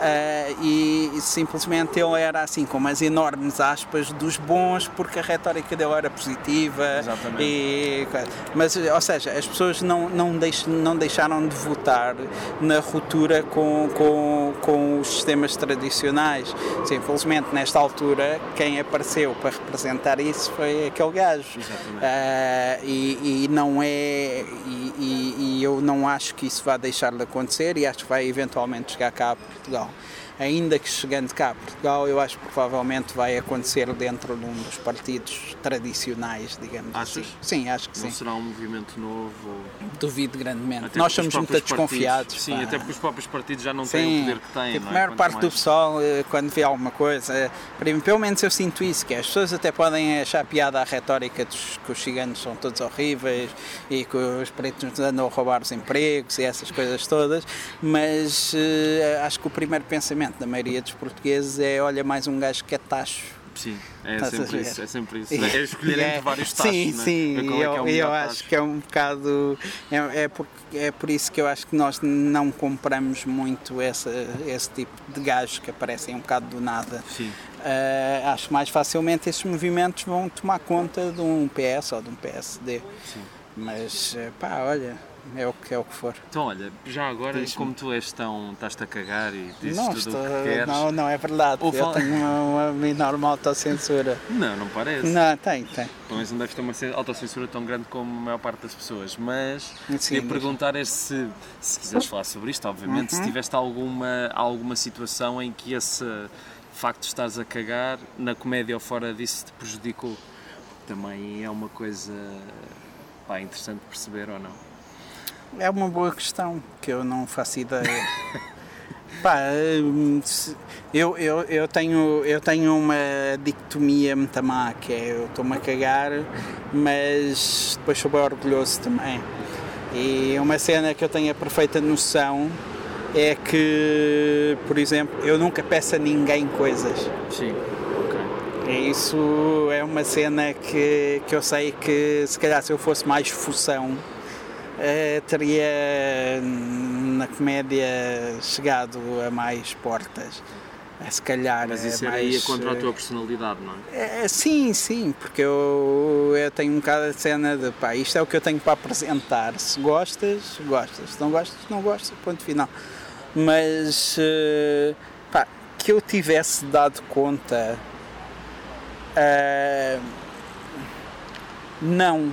Ah, e simplesmente ele era assim com umas enormes aspas dos bons porque a retórica dele era positiva Exatamente. e, mas ou seja as pessoas não não, deix, não deixaram de votar na ruptura com, com, com os sistemas tradicionais simplesmente nesta altura quem apareceu para representar isso foi aquele gajo Exatamente. ah, e, e não é e, e- e eu não acho que isso vá deixar de acontecer e acho que vai eventualmente chegar cá a Portugal ainda que chegando cá a Portugal, eu acho que provavelmente vai acontecer dentro de um dos partidos tradicionais, digamos Achas? assim. Sim, acho que Não sim. será um movimento novo? Duvido grandemente. Até Nós somos muito desconfiados. Sim, pá. até porque os próprios partidos já não têm o Sim, poder que têm. tipo, não a é? maior Quanto parte do mais- pessoal, eh, quando vê alguma coisa, pelo menos eu sinto isso, que as pessoas até podem achar piada à retórica dos, que os ciganos são todos horríveis e que os pretos nos andam a roubar os empregos e essas coisas todas, mas eh, acho que o primeiro pensamento da maioria dos portugueses é olha mais um gajo que é tacho. Sim, é Estás sempre isso. É sempre isso. É escolher E entre vários tachos. Sim, né? sim, Ver qual é eu, é eu acho tacho. que é um bocado. É, é, por, é por isso que eu acho que nós não compramos muito essa, esse tipo de gajos que aparecem um bocado do nada. Sim. Ah, acho que mais facilmente esses movimentos vão tomar conta de um PS ou de um PSD. Sim. Mas pá, olha, é o que é o que for. Então, olha, já agora, como tu és tão. estás-te a cagar e dizes não, tudo estou, o que queres. não, não é verdade. Ou eu fala- tenho uma, uma enorme autocensura. Não, não parece. Não, tem, tem. Pelo menos não deves ter uma ce- autocensura tão grande como a maior parte das pessoas. Mas Sim, ia mas- perguntar é se, se quiseres falar sobre isto, obviamente, Uhum. se tiveste alguma, alguma situação em que esse facto de estares a cagar na comédia ou fora disso te prejudicou. Também é uma coisa pá, interessante perceber ou não. É uma boa questão que eu não faço ideia. Pá, hum, eu, eu, eu, tenho, eu tenho uma dicotomia muito má, que é eu estou-me a cagar, mas depois sou bem orgulhoso também. E uma cena que eu tenho a perfeita noção é que, por exemplo, eu nunca peço a ninguém coisas. Sim. Ok. E Isso é uma cena que, que eu sei que se calhar se eu fosse mais fução eh, teria na comédia chegado a mais portas. Eh, Se calhar Mas é isso mais, ia contra a eh, tua personalidade, não é? sim, sim, porque eu, eu tenho um bocado a cena de pá, isto é o que eu tenho para apresentar. Se gostas, gostas. Se não gostas, não gostas, ponto final. Mas eh, pá, que eu tivesse dado conta. eh, não,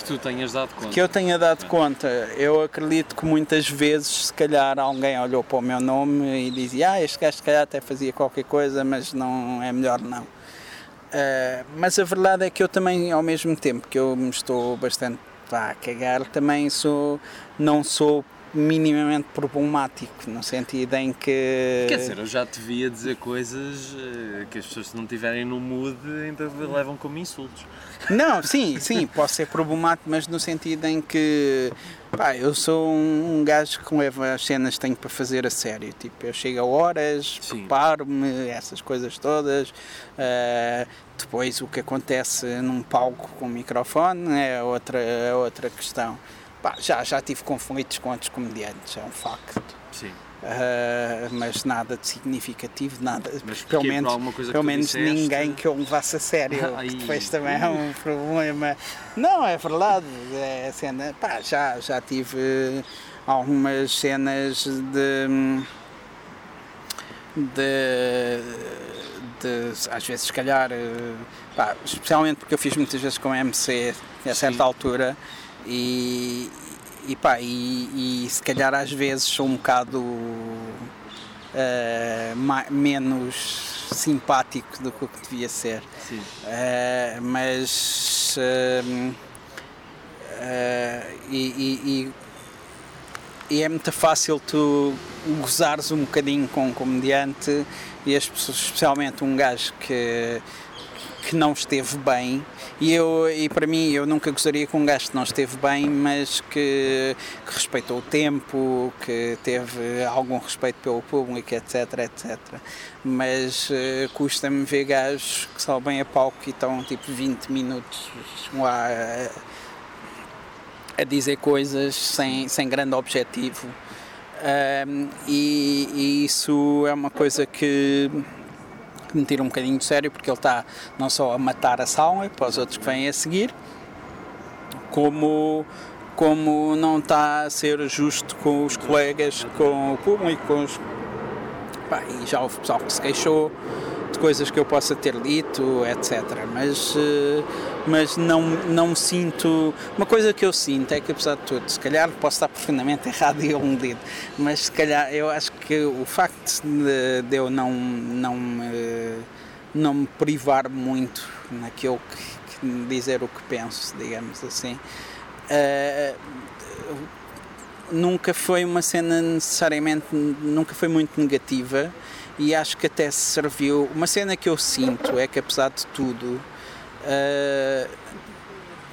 Que tu tenhas dado conta. que eu tenha dado conta. Eu acredito que muitas vezes, se calhar, alguém olhou para o meu nome e dizia: Ah, este gajo, se calhar, até fazia qualquer coisa, mas não é melhor não. Ah, mas a verdade é que eu também, ao mesmo tempo que eu me estou bastante a cagar, também sou, não sou minimamente problemático, no sentido em que. Quer dizer, eu já te via dizer coisas eh, que as pessoas se não estiverem no mood ainda levam como insultos. Não, sim, sim, posso ser problemático, mas no sentido em que pá, eu sou um, gajo que leva as cenas que tenho para fazer a sério. Tipo, eu chego a horas, preparo-me, essas coisas todas. Ah, depois o que acontece num palco com microfone é outra, é outra questão. Pá, já, já tive conflitos com outros comediantes, é um facto. Sim. Ah, mas nada de significativo, nada. Mas pelo menos, pelo menos disseste? ninguém que eu levasse a sério. Ai. que depois também é um problema. Não, é verdade. É cena. Pá, já, já tive algumas cenas de. de. de às vezes, se calhar. pá, especialmente porque eu fiz muitas vezes com MC a certa Sim. altura e, e pá, e, e se calhar às vezes sou um bocado ma- menos simpático do que o que devia ser. Eh, mas e- e- e é muito fácil tu gozares um bocadinho com um comediante e as pessoas, especialmente um gajo que, que não esteve bem e, eu, e para mim eu nunca gozaria com um gajo que não esteve bem mas que, que respeitou o tempo que teve algum respeito pelo público etc etc mas eh, custa-me ver gajos que sobem a palco e estão tipo 20 minutos lá a, a dizer coisas sem, sem grande objetivo. Ahm, e, e isso é uma coisa que que me tira um bocadinho de sério porque ele está não só a matar a sala para os outros que vêm a seguir, como, como não está a ser justo com os colegas, com o público, com os. Pá, e já houve pessoal que se queixou de coisas que eu possa ter dito, etc. Mas, uh, mas não, não me sinto. Uma coisa que eu sinto é que, apesar de tudo, se calhar posso estar profundamente errado e aludido, mas se calhar eu acho que o facto de, de eu não, não, uh, não me privar muito naquilo que, que, dizer o que penso, digamos assim. Uh, nunca foi uma cena necessariamente, nunca foi muito negativa e acho que até serviu. Uma cena que eu sinto é que, apesar de tudo,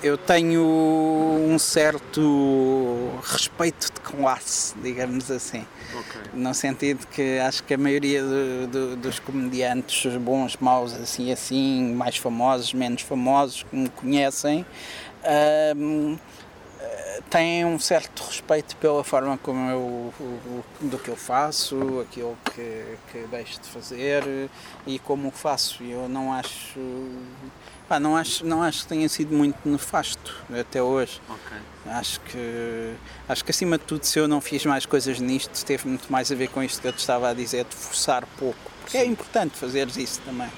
eu tenho um certo respeito de classe, digamos assim. Okay. No sentido que acho que a maioria do, do, dos comediantes, bons, maus, assim, assim, mais famosos, menos famosos, que me conhecem, uh, têm um certo respeito pela forma como eu do que eu faço, aquilo que, que deixo de fazer e como faço. Eu não acho, pá, não acho, não acho que tenha sido muito nefasto até hoje. Okay. Acho que acho que acima de tudo, se eu não fiz mais coisas nisto, teve muito mais a ver com isto que eu te estava a dizer, de forçar pouco, porque é Sim. é importante fazeres isso também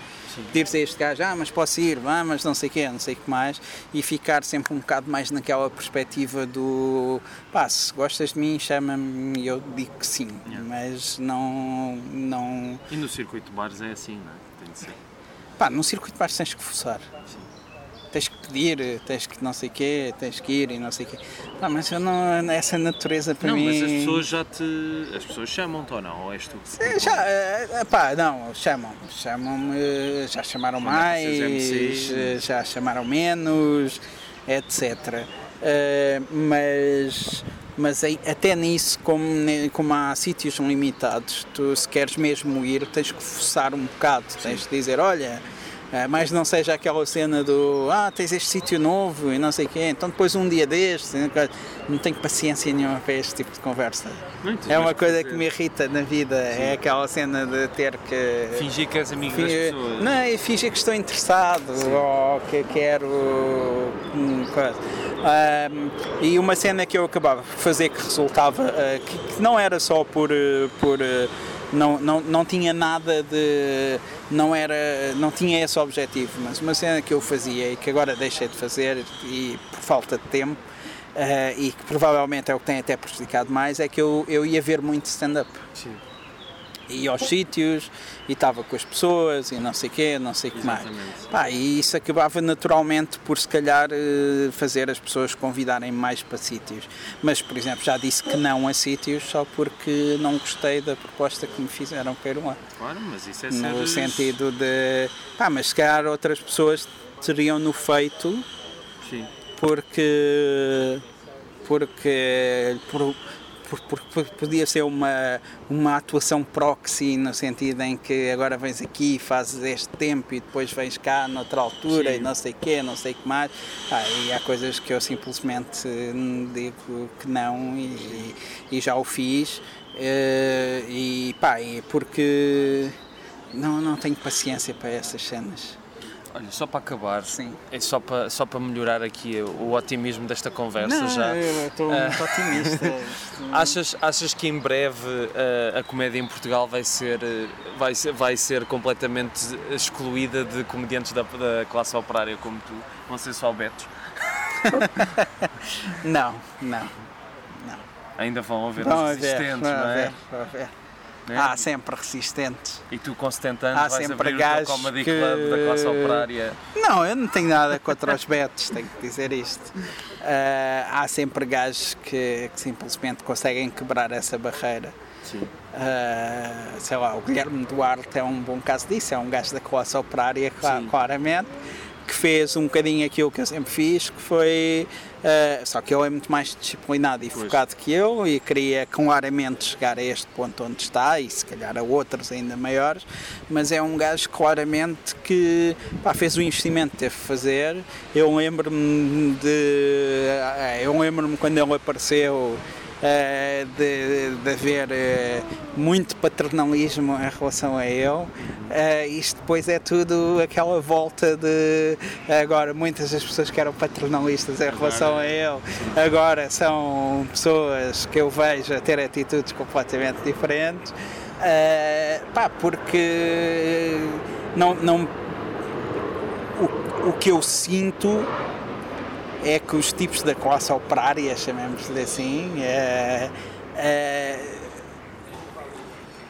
pedir-se a este gajo, ah, mas posso ir, ah, mas não sei o quê, não sei o que mais, e ficar sempre um bocado mais naquela perspectiva do pá, se gostas de mim, chama-me e eu digo que sim, yeah. mas não, não. E no circuito de bares é assim, não é? Tem de ser. Pá, no circuito de bares tens que forçar. Sim tens que pedir, tens que não sei o quê, tens que ir e não sei o quê. Não, mas eu não, essa natureza para não, mim... Não, mas as pessoas já te... as pessoas chamam-te ou não? Ou és tu? Sim, já, uh, pá, não, chamam-me, chamam-me, já chamaram mais, já chamaram menos, etc. Uh, mas mas até nisso, como, como há sítios limitados, tu se queres mesmo ir, tens que forçar um bocado, tens de dizer, olha, é, mas não seja aquela cena do ah, tens este sítio novo e não sei o quê, então depois um dia destes, não tenho paciência nenhuma para este tipo de conversa. Muito é uma coisa que me irrita na vida, é Sim. é aquela cena de ter que. Fingir que és amigo das pessoas. Não, e fingir que estou interessado Sim. ou que quero. Hum. Um, e uma cena que eu acabava de fazer que resultava, uh, que, que, não era só por. Uh, por uh, não, não, não tinha nada de. Não, era, não tinha esse objetivo, mas uma cena que eu fazia e que agora deixei de fazer e por falta de tempo uh, e que provavelmente é o que tem até prejudicado mais é que eu, eu ia ver muito stand-up ia aos sítios e estava com as pessoas e não sei quê, não sei o que mais. Pá, e isso acabava naturalmente por se calhar eh, fazer as pessoas convidarem mais para sítios. Mas, por exemplo, já disse que não a sítios só porque não gostei da proposta que me fizeram para ir lá. Claro, mas isso é No sentido de. Pá, mas se calhar outras pessoas teriam no feito. Sim. Porque. Porque. Por, porque podia ser uma, uma atuação proxy no sentido em que agora vens aqui fazes este tempo e depois vens cá noutra altura Sim. e não sei o quê, não sei o que mais. Ah, e há coisas que eu simplesmente digo que não e, e já o fiz. Eh, e pá, porque não, não tenho paciência para essas cenas. Olha, só para acabar, Sim. é só para, só para melhorar aqui o otimismo desta conversa Não, já. Eu estou uh, muito otimista. achas, achas que em breve uh, a comédia em Portugal vai ser, uh, vai ser, vai ser completamente excluída de comediantes da, da classe operária como tu? Vão ser só betos? não, não, não. Ainda vão haver vão os resistentes, não é? Haver, vão haver. Né? Há sempre resistentes. E tu com 70 anos Há vais sempre abrir o Comedy que... Club da classe operária? Não, eu não tenho nada contra os betos, tenho que dizer isto. Uh, há sempre gajos que, que, simplesmente conseguem quebrar essa barreira. Sim. Uh, sei lá, o Guilherme Duarte é um bom caso disso, é um gajo da classe operária, Sim. claramente que fez um bocadinho aquilo que eu sempre fiz, que foi. Uh, só que ele é muito mais disciplinado e pois. focado que eu e queria claramente chegar a este ponto onde está e se calhar a outros ainda maiores, mas é um gajo claramente que pá, fez o investimento que teve de fazer. Eu lembro-me de. Eh, eu lembro-me quando ele apareceu de, de haver uh, muito paternalismo em relação a ele. Uh, isto depois é tudo aquela volta de agora muitas das pessoas que eram paternalistas em relação a ele agora são pessoas que eu vejo a ter atitudes completamente diferentes. Pá, porque não, não o, o que eu sinto é que os tipos da classe operária, chamemos-lhe assim, é, é,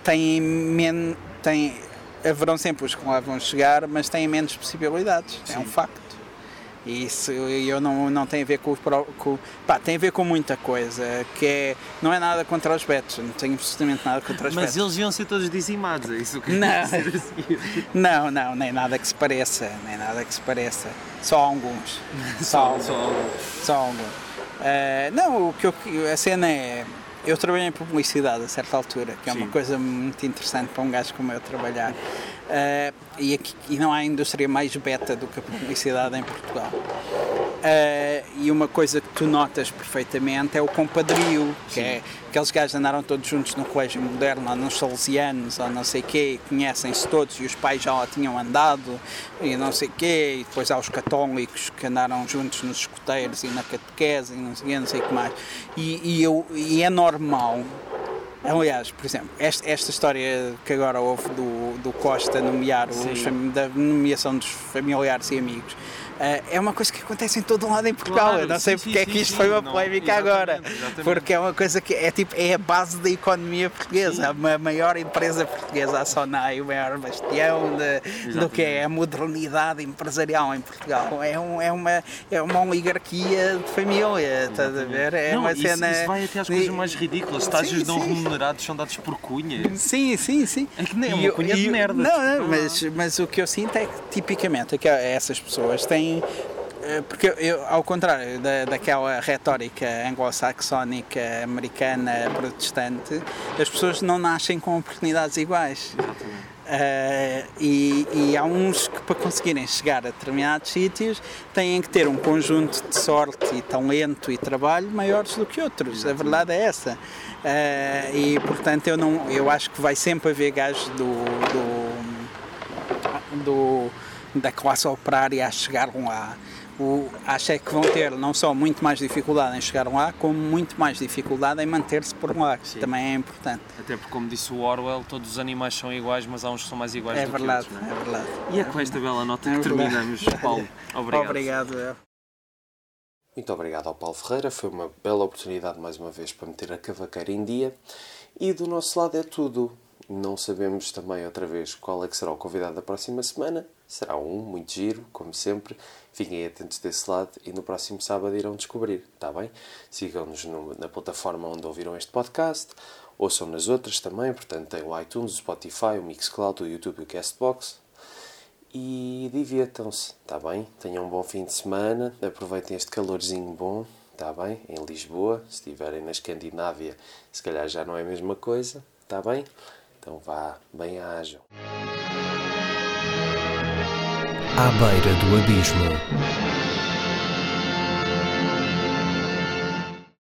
têm menos. Têm, haverão sempre os que lá vão chegar, mas têm menos possibilidades. Sim. É um facto. E isso eu não, não tem a ver com, com pá, tem a ver com muita coisa, que é, não é nada contra os betos, não tenho absolutamente nada contra os Mas betos. eles iam ser todos dizimados, é isso que não, dizer assim. não, não, nem nada que se pareça, nem nada que se pareça. Só alguns. Só, só, alguns. só alguns. Só alguns. Uh, não, o que eu, a cena é. Eu trabalhei em publicidade a certa altura, que é uma coisa muito interessante para um gajo como eu trabalhar. Uh, e, aqui, e não há indústria mais beta do que a publicidade em Portugal. Uh, e uma coisa que tu notas perfeitamente é o compadrio, que é aqueles gajos andaram todos juntos no colégio moderno, ou nos salesianos, ou não sei o quê, conhecem-se todos e os pais já lá tinham andado e não sei o quê, e depois há os católicos que andaram juntos nos escuteiros e na catequese e não sei quê, não sei o que mais. E, e, eu, e é normal. Aliás, por exemplo, esta, esta história que agora houve do, do Costa nomear os, da nomeação dos familiares e amigos é uma coisa que acontece em todo um lado em Portugal. Claro, eu não sei sim, porque sim, é que isto sim, foi uma polémica agora. Exatamente. Porque é uma coisa que é tipo é a base da economia portuguesa. A maior empresa portuguesa, a Sonai, o maior bastião de, do que é a modernidade empresarial em Portugal. É, um, é, uma, é uma oligarquia de família, estás a ver? É não, uma isso, cena. Isso vai até às coisas mais ridículas. Estágios não remunerados são dados por cunha. Sim, sim, sim. É que nem é uma cunha de merda. Não, não, mas, mas o que eu sinto é que tipicamente é que essas pessoas têm eh, porque eu, ao contrário da, daquela retórica anglo-saxónica, americana, protestante, as pessoas não nascem com oportunidades iguais. Uh, e, e, há uns que para conseguirem chegar a determinados sítios têm que ter um conjunto de sorte e talento e trabalho maiores do que outros. A verdade é essa. Uh, e portanto eu não eu acho que vai sempre haver gajos do, do, do da classe operária a chegar lá. O, acho é que vão ter não só muito mais dificuldade em chegar lá, como muito mais dificuldade em manter-se por lá, que Sim. também é importante. Até porque, como disse o Orwell, todos os animais são iguais, mas há uns que são mais iguais é do verdade, que outros. É? é verdade. E é com esta bela nota é que terminamos, Paulo. Obrigado. Obrigado. Muito obrigado ao Paulo Ferreira, foi uma bela oportunidade mais uma vez para meter a cavaqueira em dia. E do nosso lado é tudo. Não sabemos também outra vez qual é que será o convidado da próxima semana. Será um muito giro, como sempre. Fiquem atentos desse lado e no próximo sábado irão descobrir, está bem? Sigam-nos na plataforma onde ouviram este podcast, ouçam nas outras também, portanto tem o iTunes, o Spotify, o Mixcloud, o YouTube e o Castbox. E divirtam-se, está bem? Tenham um bom fim de semana, aproveitem este calorzinho bom, está bem? Em Lisboa, se estiverem na Escandinávia, se calhar já não é a mesma coisa, está bem? Então vá, bem ágil. À beira do abismo.